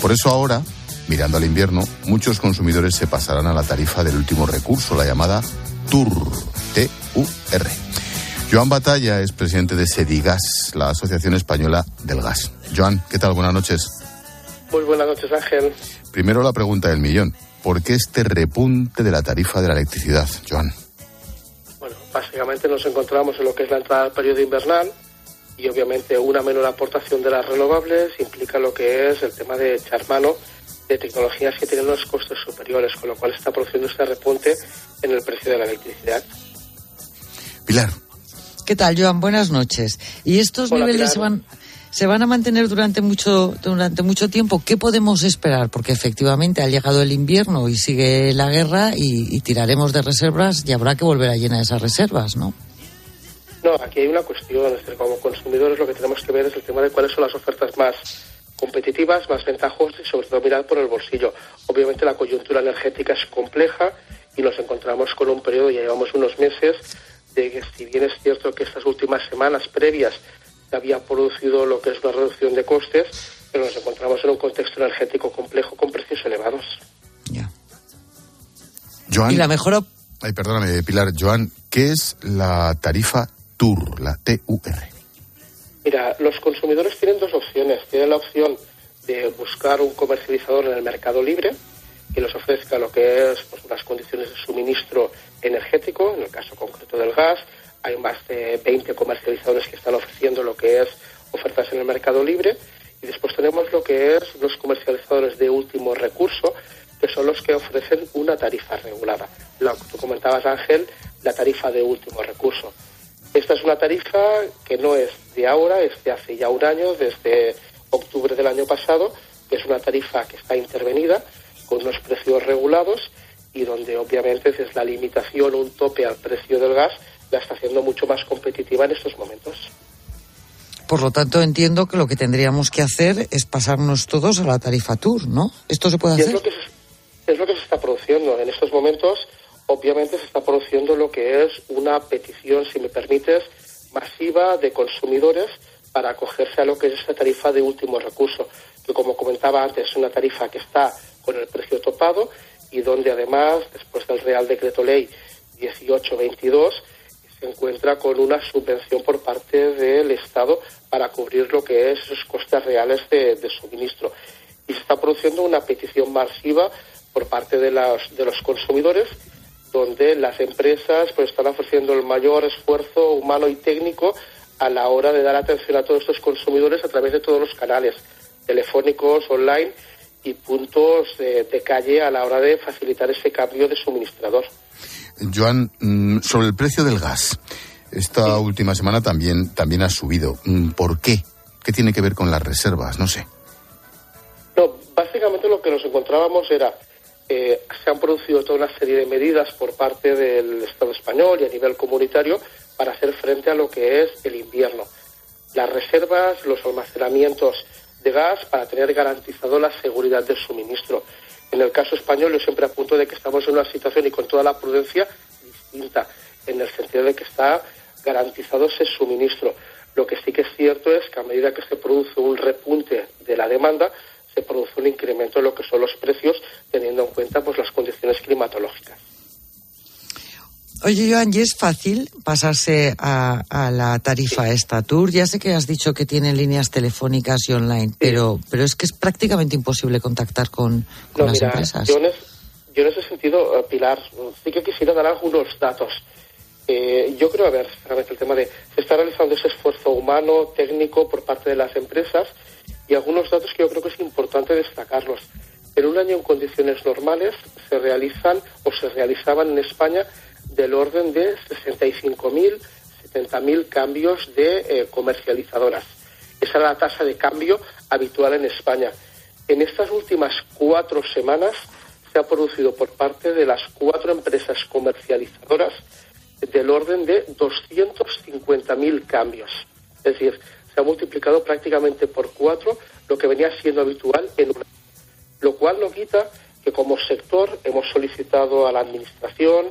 Speaker 1: Por eso ahora, mirando al invierno, muchos consumidores se pasarán a la tarifa del último recurso, la llamada TUR. T-U-R. Joan Batalla es presidente de Sedigas, la Asociación Española del Gas. Joan, ¿qué tal? Buenas noches.
Speaker 30: Muy buenas noches, Ángel.
Speaker 1: Primero la pregunta del millón. ¿Por qué este repunte de la tarifa de la electricidad, Joan?
Speaker 30: Bueno, básicamente nos encontramos en lo que es la entrada al periodo invernal y obviamente una menor aportación de las renovables implica lo que es el tema de echar mano de tecnologías que tienen unos costes superiores, con lo cual está produciendo este repunte en el precio de la electricidad.
Speaker 1: Pilar.
Speaker 28: ¿Qué tal, Joan? Buenas noches. ¿Y estos niveles se van, se van a mantener durante mucho, durante mucho tiempo. ¿Qué podemos esperar? Porque efectivamente ha llegado el invierno y sigue la guerra y, tiraremos de reservas y habrá que volver a llenar esas reservas, ¿no?
Speaker 30: No, aquí hay una cuestión. Como consumidores lo que tenemos que ver es el tema de cuáles son las ofertas más competitivas, más ventajosas y sobre todo mirar por el bolsillo. Obviamente la coyuntura energética es compleja y nos encontramos con un periodo, ya llevamos unos meses, de que si bien es cierto que estas últimas semanas previas había producido lo que es una reducción de costes, pero nos encontramos en un contexto energético complejo con precios elevados.
Speaker 28: Ya.
Speaker 1: Joan,
Speaker 28: y la mejor...
Speaker 1: Ay, perdóname, Pilar. Joan, ¿qué es la tarifa TUR, la T-U-R?
Speaker 30: Mira, los consumidores tienen dos opciones. Tienen la opción de buscar un comercializador en el mercado libre que les ofrezca lo que es pues, unas condiciones de suministro energético, en el caso concreto del gas, hay más de 20 comercializadores que están ofreciendo lo que es ofertas en el mercado libre Y después tenemos lo que es los comercializadores de último recurso, que son los que ofrecen una tarifa regulada. Lo que tú comentabas, Ángel, la tarifa de último recurso. Esta es una tarifa que no es de ahora, es de hace ya un año, desde octubre del año pasado, que es una tarifa que está intervenida con unos precios regulados y donde obviamente es la limitación, un tope al precio del gas, la está haciendo mucho más competitiva en estos momentos.
Speaker 28: Por lo tanto, entiendo que lo que tendríamos que hacer es pasarnos todos a la tarifa Tour, ¿no? ¿Esto se puede hacer?
Speaker 30: Es lo, que se, es lo que se está produciendo. En estos momentos, obviamente, se está produciendo lo que es una petición, si me permites, masiva de consumidores para acogerse a lo que es esta tarifa de último recurso, que como comentaba antes, es una tarifa que está con el precio topado y donde además, después del Real Decreto Ley 1822, se encuentra con una subvención por parte del Estado para cubrir lo que es esos costes reales de, suministro. Y se está produciendo una petición masiva por parte de, de los consumidores donde las empresas pues están ofreciendo el mayor esfuerzo humano y técnico a la hora de dar atención a todos estos consumidores a través de todos los canales telefónicos, online y puntos de, de calle a la hora de facilitar ese cambio de suministrador.
Speaker 1: Joan, mm, sobre el precio del gas. Esta última semana también, también ha subido. Mm, ¿Por qué? ¿Qué tiene que ver con las reservas? No sé.
Speaker 30: No, básicamente lo que nos encontrábamos era, eh, se han producido toda una serie de medidas por parte del Estado español y a nivel comunitario para hacer frente a lo que es el invierno. Las reservas, los almacenamientos de gas para tener garantizado la seguridad del suministro. En el caso español yo siempre apunto de que estamos en una situación y con toda la prudencia distinta, en el sentido de que está garantizado ese suministro. Lo que sí que es cierto es que a medida que se produce un repunte de la demanda, se produce un incremento en lo que son los precios, teniendo en cuenta pues las condiciones climatológicas.
Speaker 28: Oye, Joan, ¿y es fácil pasarse a, la tarifa esta tour? Ya sé que has dicho que tienen líneas telefónicas y online, pero, pero es que es prácticamente imposible contactar con, las empresas.
Speaker 30: Yo en, ese sentido, eh, Pilar, sí que quisiera dar algunos datos. Eh, yo creo, a ver, el tema de se está realizando ese esfuerzo humano, técnico por parte de las empresas y algunos datos que yo creo que es importante destacarlos. En un año en condiciones normales se realizan o se realizaban en España del orden de 65.000, 70.000 cambios de eh, comercializadoras. Esa es la tasa de cambio habitual en España. En estas últimas cuatro semanas se ha producido por parte de las cuatro empresas comercializadoras del orden de 250.000 cambios. Es decir, se ha multiplicado prácticamente por cuatro lo que venía siendo habitual en una. Lo cual no quita que como sector hemos solicitado a la Administración,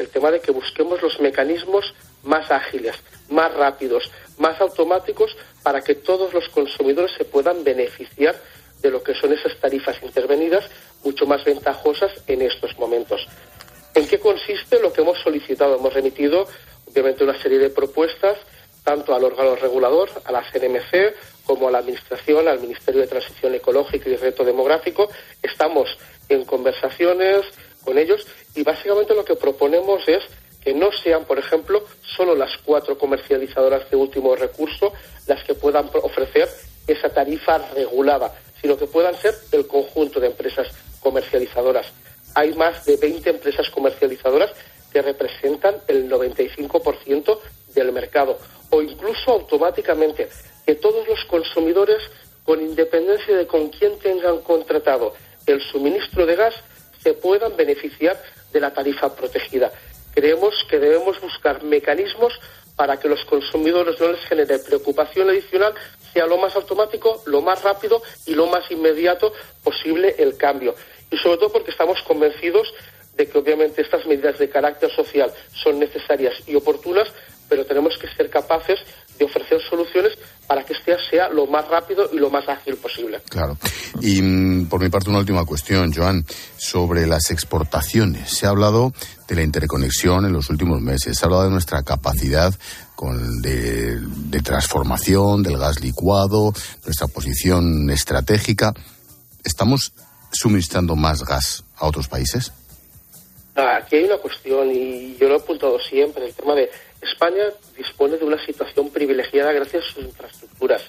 Speaker 30: el tema de que busquemos los mecanismos más ágiles, más rápidos, más automáticos para que todos los consumidores se puedan beneficiar de lo que son esas tarifas intervenidas mucho más ventajosas en estos momentos. ¿En qué consiste lo que hemos solicitado? Hemos remitido, obviamente, una serie de propuestas tanto al órgano regulador, a la CNMC, como a la Administración, al Ministerio de Transición Ecológica y Reto Demográfico. Estamos en conversaciones con ellos y básicamente lo que proponemos es que no sean, por ejemplo, solo las cuatro comercializadoras de último recurso las que puedan ofrecer esa tarifa regulada, sino que puedan ser el conjunto de empresas comercializadoras. Hay más de 20 empresas comercializadoras que representan el 95% del mercado, o incluso automáticamente que todos los consumidores, con independencia de con quién tengan contratado el suministro de gas, se puedan beneficiar de la tarifa protegida. Creemos que debemos buscar mecanismos para que los consumidores no les genere preocupación adicional, sea lo más automático, lo más rápido y lo más inmediato posible el cambio. Y sobre todo porque estamos convencidos de que obviamente estas medidas de carácter social son necesarias y oportunas, pero tenemos que ser capaces de ofrecer soluciones para que este sea lo más rápido y lo más ágil posible.
Speaker 1: Claro. Y mm, por mi parte una última cuestión, Joan, sobre las exportaciones. Se ha hablado de la interconexión en los últimos meses, se ha hablado de nuestra capacidad con de, de transformación del gas licuado, nuestra posición estratégica. ¿Estamos suministrando más gas a otros países?
Speaker 30: Aquí hay una cuestión, y yo lo he apuntado siempre, el tema de España dispone de una situación privilegiada gracias a sus infraestructuras.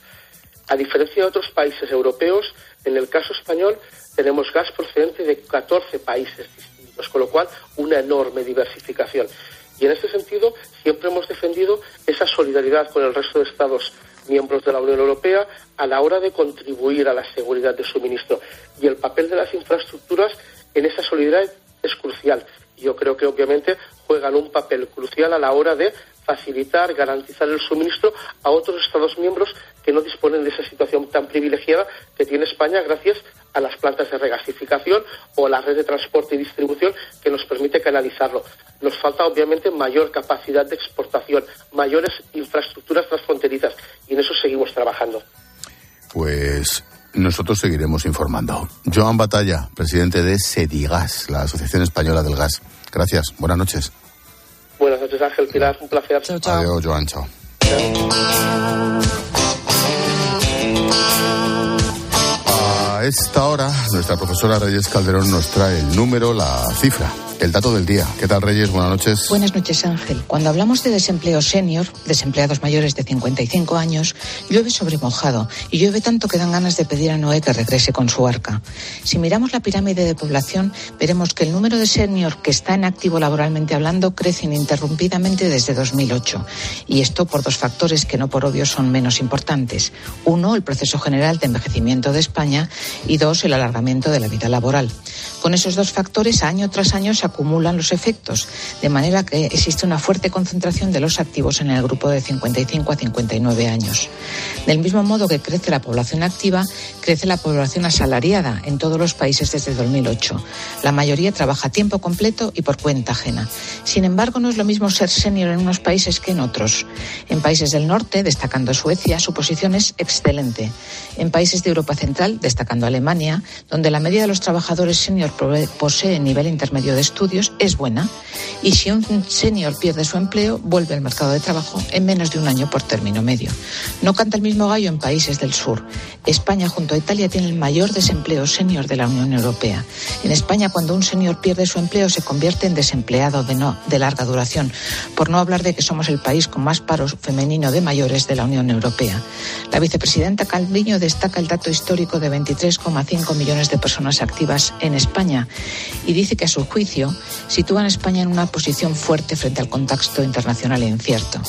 Speaker 30: A diferencia de otros países europeos, en el caso español tenemos gas procedente de 14 países distintos, con lo cual una enorme diversificación. Y en este sentido siempre hemos defendido esa solidaridad con el resto de Estados miembros de la Unión Europea a la hora de contribuir a la seguridad de suministro. Y el papel de las infraestructuras en esa solidaridad es crucial. Yo creo que obviamente juegan un papel crucial a la hora de facilitar, garantizar el suministro a otros Estados miembros que no disponen de esa situación tan privilegiada que tiene España gracias a las plantas de regasificación o a la red de transporte y distribución que nos permite canalizarlo. Nos falta obviamente mayor capacidad de exportación, mayores infraestructuras transfronterizas y en eso seguimos trabajando.
Speaker 1: Pues nosotros seguiremos informando. Joan Batalla, presidente de Sedigas, la Asociación Española del Gas. Gracias. Buenas noches.
Speaker 30: Buenas noches, Ángel Pilar. Un placer.
Speaker 1: Chao, chao. Adiós, Joan. Chao. A esta hora, nuestra profesora Reyes Calderón nos trae el número, la cifra el dato del día. ¿Qué tal, Reyes? Buenas noches.
Speaker 31: Buenas noches, Ángel. Cuando hablamos de desempleo senior, desempleados mayores de 55 años, llueve sobre mojado y llueve tanto que dan ganas de pedir a Noé que regrese con su arca. Si miramos la pirámide de población, veremos que el número de senior que está en activo laboralmente hablando crece ininterrumpidamente desde 2008. Y esto por dos factores que no por obvio son menos importantes. Uno, el proceso general de envejecimiento de España y dos, el alargamiento de la vida laboral. Con esos dos factores, año tras año se acumulan los efectos, de manera que existe una fuerte concentración de los activos en el grupo de 55 a 59 años. Del mismo modo que crece la población activa, crece la población asalariada en todos los países desde 2008. La mayoría trabaja a tiempo completo y por cuenta ajena. Sin embargo, no es lo mismo ser senior en unos países que en otros. En países del norte, destacando Suecia, su posición es excelente. En países de Europa Central, destacando Alemania, donde la media de los trabajadores senior posee nivel intermedio de estudio, es buena y si un senior pierde su empleo, vuelve al mercado de trabajo en menos de un año por término medio. No canta el mismo gallo en países del sur. España junto a Italia tiene el mayor desempleo senior de la Unión Europea. En España, cuando un senior pierde su empleo, se convierte en desempleado de, no, de larga duración, por no hablar de que somos el país con más paro femenino de mayores de la Unión Europea. La vicepresidenta Calviño destaca el dato histórico de 23,5 millones de personas activas en España y dice que a su juicio sitúan a España en una posición fuerte frente al contexto internacional incierto.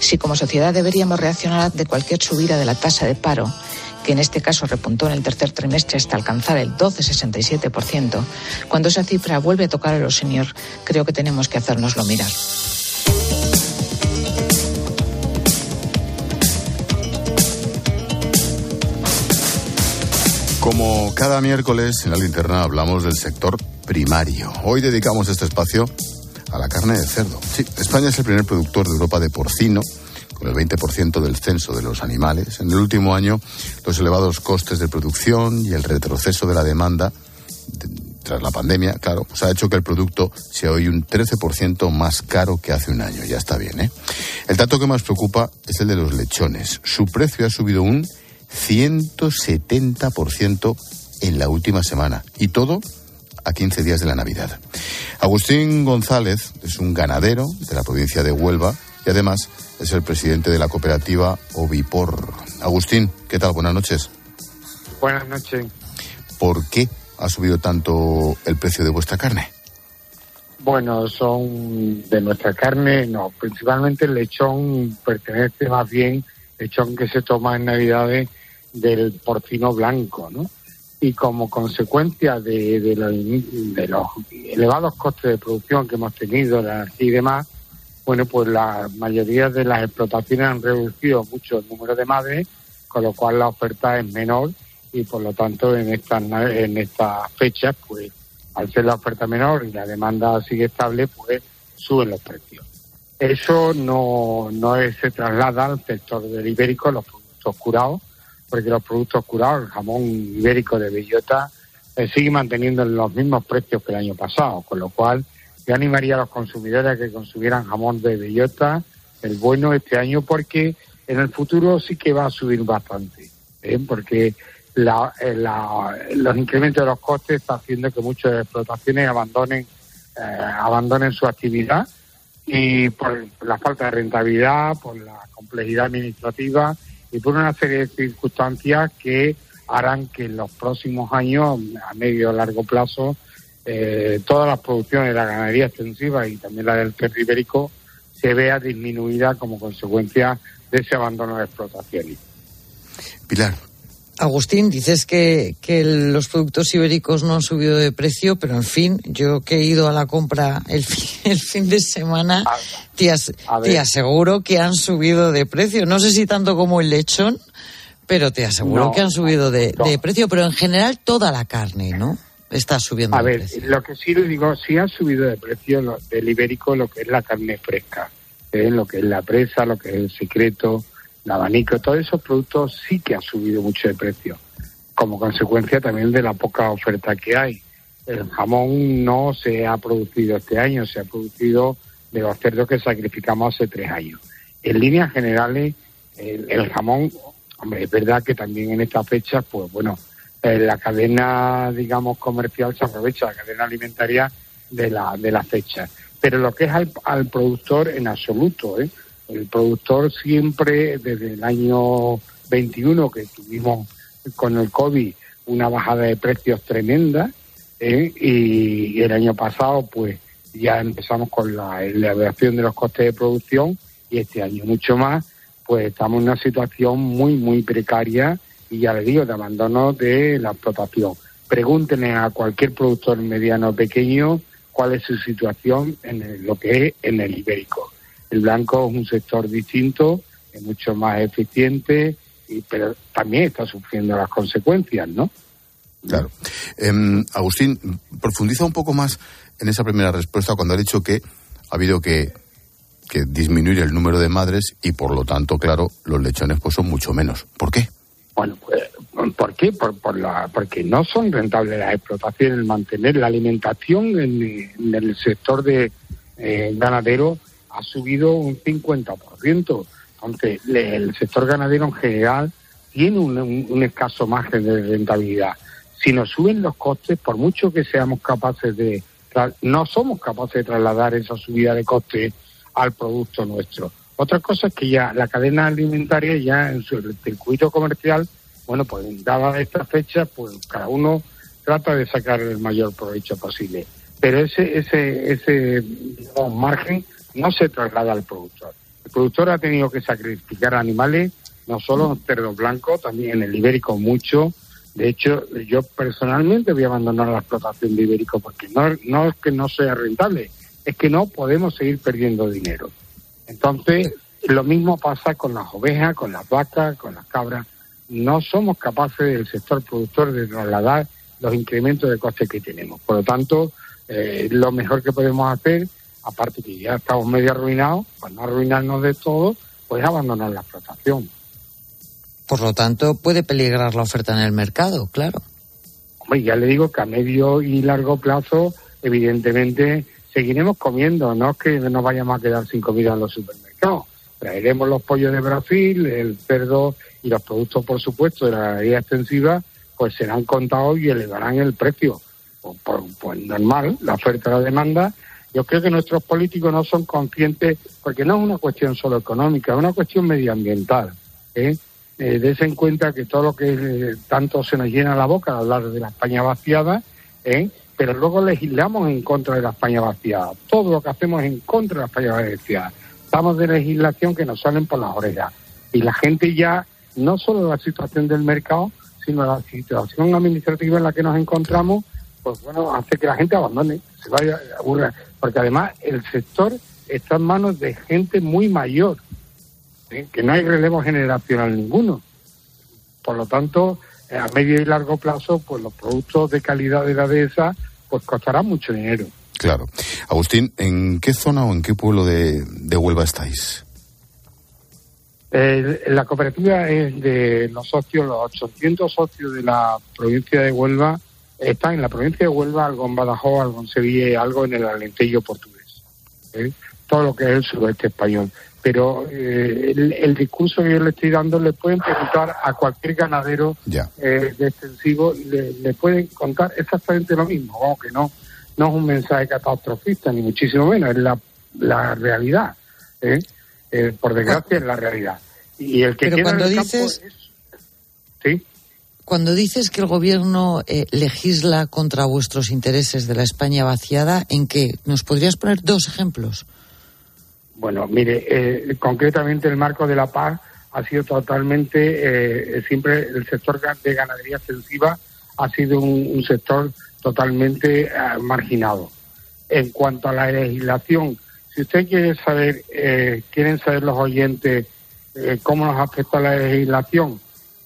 Speaker 31: Si como sociedad deberíamos reaccionar ante cualquier subida de la tasa de paro, que en este caso repuntó en el tercer trimestre hasta alcanzar el 12,67%, cuando esa cifra vuelve a tocar a los senior, creo que tenemos que hacérnoslo mirar.
Speaker 1: Como cada miércoles en la linterna hablamos del sector primario. Hoy dedicamos este espacio a la carne de cerdo. Sí, España es el primer productor de Europa de porcino, con el 20% del censo de los animales. En el último año, los elevados costes de producción y el retroceso de la demanda tras la pandemia, claro, pues ha hecho que el producto sea hoy un 13% más caro que hace un año. Ya está bien, ¿eh? El dato que más preocupa es el de los lechones. Su precio ha subido un 170% en la última semana. Y todo a 15 días de la Navidad. Agustín González es un ganadero de la provincia de Huelva y además es el presidente de la cooperativa Ovipor. Agustín, ¿qué tal? Buenas noches.
Speaker 32: Buenas noches.
Speaker 1: ¿Por qué ha subido tanto el precio de vuestra carne?
Speaker 32: Bueno, son de nuestra carne, no, principalmente el lechón pertenece más bien, lechón que se toma en Navidades del porcino blanco, ¿no? y como consecuencia de, de, los elevados costes de producción que hemos tenido y demás, bueno, pues la mayoría de las explotaciones han reducido mucho el número de madres, con lo cual la oferta es menor y por lo tanto en estas en estas fechas, pues al ser la oferta menor y la demanda sigue estable, pues suben los precios. Eso no, no se traslada al sector del ibérico, los productos curados, porque los productos curados, el jamón ibérico de bellota, eh, sigue manteniendo los mismos precios que el año pasado, con lo cual yo animaría a los consumidores a que consumieran jamón de bellota, el bueno este año, porque en el futuro sí que va a subir bastante, ¿eh? porque eh, los incrementos de los costes están haciendo que muchas explotaciones abandonen, abandonen su actividad y por la falta de rentabilidad, por la complejidad administrativa y por una serie de circunstancias que harán que en los próximos años, a medio o largo plazo, eh, todas las producciones de la ganadería extensiva y también la del cerdo ibérico se vea disminuida como consecuencia de ese abandono de explotaciones.
Speaker 1: Pilar.
Speaker 28: Agustín, dices que, que, los productos ibéricos no han subido de precio, pero en fin, yo que he ido a la compra el fin, el fin de semana, te, as, te, aseguro que han subido de precio. No sé si tanto como el lechón, pero te aseguro no, que han subido de, no. de, precio, pero en general toda la carne, ¿no? Está subiendo
Speaker 32: a
Speaker 28: de
Speaker 32: ver,
Speaker 28: precio.
Speaker 32: lo que sí le digo, sí ha subido de precio lo, del ibérico lo que es la carne fresca, ¿eh? lo que es la presa, lo que es el secreto, el abanico, todos esos productos sí que ha subido mucho de precio, como consecuencia también de la poca oferta que hay. El jamón no se ha producido este año, se ha producido de los cerdos que sacrificamos hace tres años. En líneas generales, el, el jamón, hombre, es verdad que también en esta fecha, pues bueno, eh, la cadena, digamos, comercial se aprovecha, la cadena alimentaria de la, de la fecha. Pero lo que es al, al productor en absoluto, ¿eh? El productor siempre, desde el año 21, que tuvimos con el COVID una bajada de precios tremenda, ¿eh? y el año pasado, pues ya empezamos con la elevación de los costes de producción, y este año mucho más, pues estamos en una situación muy, muy precaria, y ya le digo, de abandono de la explotación. Pregúntenle a cualquier productor mediano o pequeño cuál es su situación en lo que es en el ibérico el blanco es un sector distinto, es mucho más eficiente, y, pero también está sufriendo las consecuencias, ¿no?
Speaker 1: Claro. Eh, Agustín, profundiza un poco más en esa primera respuesta cuando ha dicho que ha habido que, que, disminuir el número de madres y por lo tanto, claro, los lechones pues son mucho menos. ¿Por qué?
Speaker 32: Bueno, pues, ¿por qué? Por, por la, porque no son rentables las explotaciones, el mantener la alimentación en, en el sector de eh, ganadero ha subido un 50%. Entonces, el sector ganadero en general tiene un, un, escaso margen de rentabilidad. Si nos suben los costes, por mucho que seamos capaces de... No somos capaces de trasladar esa subida de costes al producto nuestro. Otra cosa es que ya la cadena alimentaria ya en su circuito comercial, bueno, pues dada esta fecha, pues cada uno trata de sacar el mayor provecho posible. Pero ese, ese, ese margen no se traslada al productor. El productor ha tenido que sacrificar animales, no solo en cerdo blanco, también en el ibérico mucho. De hecho, yo personalmente voy a abandonar la explotación de ibérico porque no, no es que no sea rentable, es que no podemos seguir perdiendo dinero. Entonces, lo mismo pasa con las ovejas, con las vacas, con las cabras. No somos capaces del sector productor de trasladar los incrementos de costes que tenemos. Por lo tanto, eh, lo mejor que podemos hacer aparte que ya estamos medio arruinados, para no arruinarnos de todo, pues abandonar la explotación.
Speaker 28: Por lo tanto, puede peligrar la oferta en el mercado, claro.
Speaker 32: Hombre, ya le digo que a medio y largo plazo, evidentemente, seguiremos comiendo, no es que nos vayamos a quedar sin comida en los supermercados. Traeremos los pollos de Brasil, el cerdo y los productos, por supuesto, de la ganadería extensiva, pues serán contados y elevarán el precio. Pues, por, pues normal, la oferta y la demanda, yo creo que nuestros políticos no son conscientes, porque no es una cuestión solo económica, es una cuestión medioambiental. ¿eh? Eh, en cuenta que todo lo que eh, tanto se nos llena la boca al hablar de la España vaciada, ¿eh? pero luego legislamos en contra de la España vaciada. Todo lo que hacemos es en contra de la España vaciada. Estamos de legislación que nos salen por las orejas. Y la gente ya, no solo la situación del mercado, sino la situación administrativa en la que nos encontramos, pues bueno, hace que la gente abandone, se vaya, aburra porque además el sector está en manos de gente muy mayor, ¿eh? que no hay relevo generacional ninguno. Por lo tanto, a medio y largo plazo, pues los productos de calidad de la dehesa, pues costarán mucho dinero.
Speaker 1: Claro. Agustín, ¿en qué zona o en qué pueblo de, de Huelva estáis?
Speaker 32: Eh, la cooperativa es de los socios, los 800 socios de la provincia de Huelva, está en la provincia de Huelva, algo en Badajoz, algo en Sevilla y algo en el Alentejo portugués. ¿eh? Todo lo que es el suroeste español. Pero eh, el, el, discurso que yo le estoy dando le pueden preguntar a cualquier ganadero eh, de extensivo le, le, pueden contar exactamente lo mismo. Aunque no, no es un mensaje catastrofista, ni muchísimo menos, es la, la realidad. ¿eh? por desgracia, es la realidad. Y el que
Speaker 28: Pero
Speaker 32: queda
Speaker 28: cuando
Speaker 32: en el campo
Speaker 28: dices-
Speaker 32: es- Sí.
Speaker 28: Cuando dices que el gobierno eh, legisla contra vuestros intereses de la España vaciada, ¿en qué? ¿Nos podrías poner dos ejemplos?
Speaker 32: Bueno, mire, eh, concretamente el marco de la paz ha sido totalmente, eh, siempre el sector de ganadería extensiva ha sido un, sector totalmente eh, marginado. En cuanto a la legislación, si usted quiere saber, eh, quieren saber los oyentes eh, cómo nos afecta la legislación,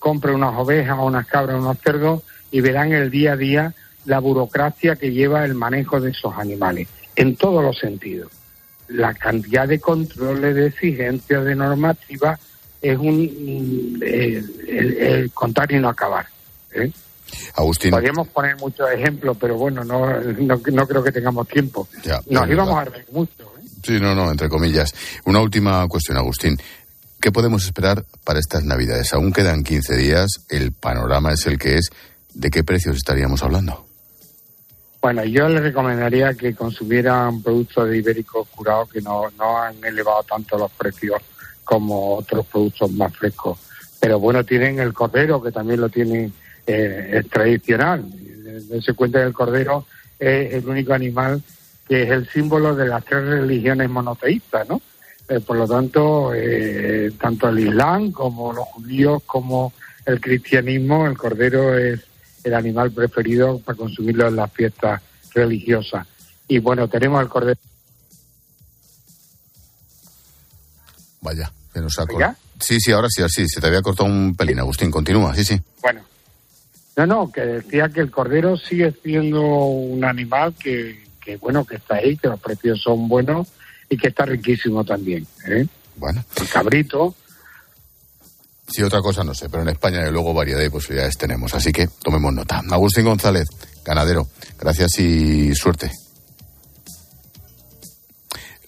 Speaker 32: compre unas ovejas, unas cabras, unos cerdos y verán el día a día la burocracia que lleva el manejo de esos animales, en todos los sentidos la cantidad de controles, de exigencias, de normativa es un el, el- el contar y no acabar. ¿eh?
Speaker 1: Agustín.
Speaker 32: Podríamos poner muchos ejemplos, pero bueno, no, no, no creo que tengamos tiempo.
Speaker 1: Ya,
Speaker 32: Nos íbamos
Speaker 1: verdad.
Speaker 32: a reír mucho. ¿eh?
Speaker 1: Sí, no, no, entre comillas. Una última cuestión, Agustín. ¿Qué podemos esperar para estas Navidades? Aún quedan 15 días, el panorama es el que es. ¿De qué precios estaríamos hablando?
Speaker 32: Bueno, yo le recomendaría que consumieran productos de ibéricos curados que no, no han elevado tanto los precios como otros productos más frescos. Pero bueno, tienen el cordero, que también lo tienen, eh, es tradicional. Se cuenta que el cordero es el único animal que es el símbolo de las tres religiones monoteístas, ¿no? Eh, por lo tanto, eh, tanto el Islam como los judíos como el cristianismo, el cordero es el animal preferido para consumirlo en las fiestas religiosas. Y bueno, tenemos el cordero.
Speaker 1: Vaya, que nos ha
Speaker 32: ¿Oiga?
Speaker 1: cor- Sí, sí, ahora sí, sí. Se te había cortado un pelín, Agustín. Continúa, sí, sí.
Speaker 32: Bueno, no, no, que decía que el cordero sigue siendo un animal que, que bueno, que está ahí, que los precios son buenos y que está riquísimo también. ¿eh?
Speaker 1: Bueno.
Speaker 32: El cabrito,
Speaker 1: Sí, otra cosa no sé, pero en España de luego variedad de posibilidades tenemos, así que tomemos nota. Agustín González, ganadero, gracias y suerte.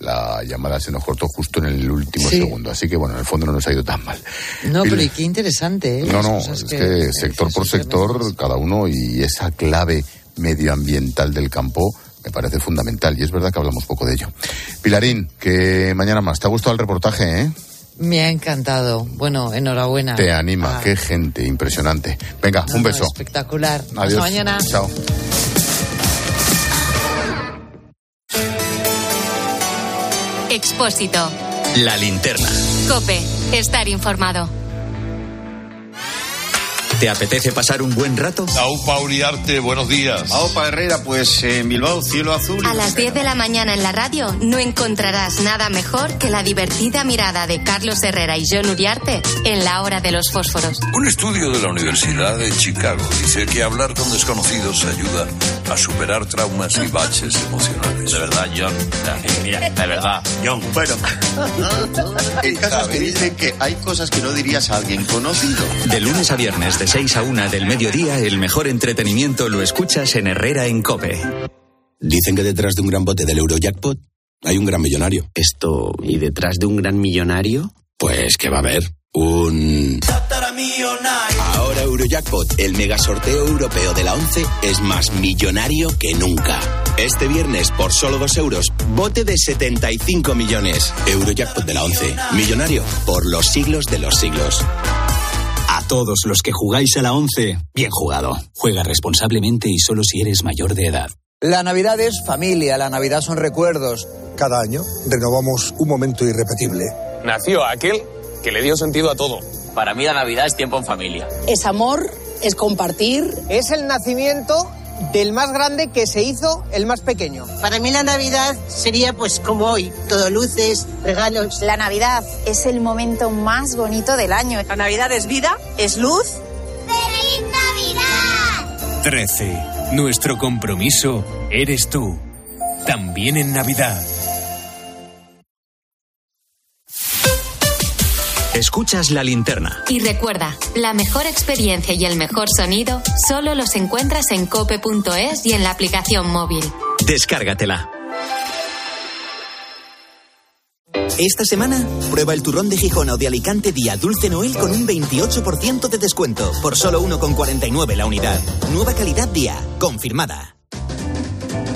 Speaker 1: La llamada se nos cortó justo en el último
Speaker 28: Sí.
Speaker 1: segundo, así que bueno, en el fondo no nos ha ido tan mal.
Speaker 28: No,
Speaker 1: Pil-
Speaker 28: pero y qué interesante, ¿eh?
Speaker 1: No, no, es que, sector por sector, cada uno y esa clave medioambiental del campo me parece fundamental y es verdad que hablamos poco de ello. Pilarín, que mañana más. ¿Te ha gustado el reportaje, eh?
Speaker 28: Me ha encantado. Bueno, enhorabuena.
Speaker 1: Te anima,
Speaker 28: Ah,
Speaker 1: qué gente, impresionante. Venga,
Speaker 28: no,
Speaker 1: un
Speaker 28: no,
Speaker 1: beso.
Speaker 28: espectacular. Hasta mañana.
Speaker 1: Chao.
Speaker 3: Expósito.
Speaker 2: La linterna.
Speaker 3: Cope. Estar informado.
Speaker 2: ¿Te apetece pasar un buen rato?
Speaker 33: Aupa Uriarte, buenos días.
Speaker 34: Aupa Herrera, pues en Bilbao, cielo azul.
Speaker 3: A las 10 de la mañana en la radio no encontrarás nada mejor que la divertida mirada de Carlos Herrera y John Uriarte en la hora de los fósforos.
Speaker 33: Un estudio de la Universidad de Chicago dice que hablar con desconocidos ayuda a superar traumas y baches emocionales.
Speaker 34: De verdad, John. Mira, de verdad, John. Bueno, el caso es que dicen que hay cosas que no dirías a alguien conocido.
Speaker 2: De lunes a viernes de 6 a 1 del mediodía, el mejor entretenimiento lo escuchas en Herrera en Cope.
Speaker 35: Dicen que detrás de un gran bote del Eurojackpot hay un gran millonario.
Speaker 36: Esto, ¿y detrás de un gran millonario?
Speaker 35: Pues que va a haber un... Ahora Eurojackpot, el mega sorteo europeo de la 11, es más millonario que nunca. Este viernes, por solo 2 euros, bote de 75 millones. Eurojackpot de la 11, millonario por los siglos de los siglos.
Speaker 37: A todos los que jugáis a la 11, bien jugado. Juega responsablemente y solo si eres mayor de edad.
Speaker 38: La Navidad es familia, la Navidad son recuerdos.
Speaker 39: Cada año renovamos un momento irrepetible.
Speaker 26: Nació aquel que le dio sentido a todo.
Speaker 40: Para mí la Navidad es tiempo en familia.
Speaker 41: Es amor, es compartir.
Speaker 42: Es el nacimiento del más grande que se hizo el más pequeño.
Speaker 43: Para mí la Navidad sería pues como hoy, todo luces, regalos.
Speaker 44: La Navidad es el momento más bonito del año.
Speaker 45: La Navidad es vida, es luz.
Speaker 46: ¡Feliz Navidad!
Speaker 47: 13. Nuestro compromiso eres tú. También en Navidad.
Speaker 2: Escuchas la linterna.
Speaker 3: Y recuerda, la mejor experiencia y el mejor sonido solo los encuentras en cope.es y en la aplicación móvil.
Speaker 2: Descárgatela.
Speaker 48: Esta semana, prueba el turrón de Gijón o de Alicante Día Dulce Noel con un 28% de descuento, por solo 1,49 la unidad. Nueva calidad Día, confirmada.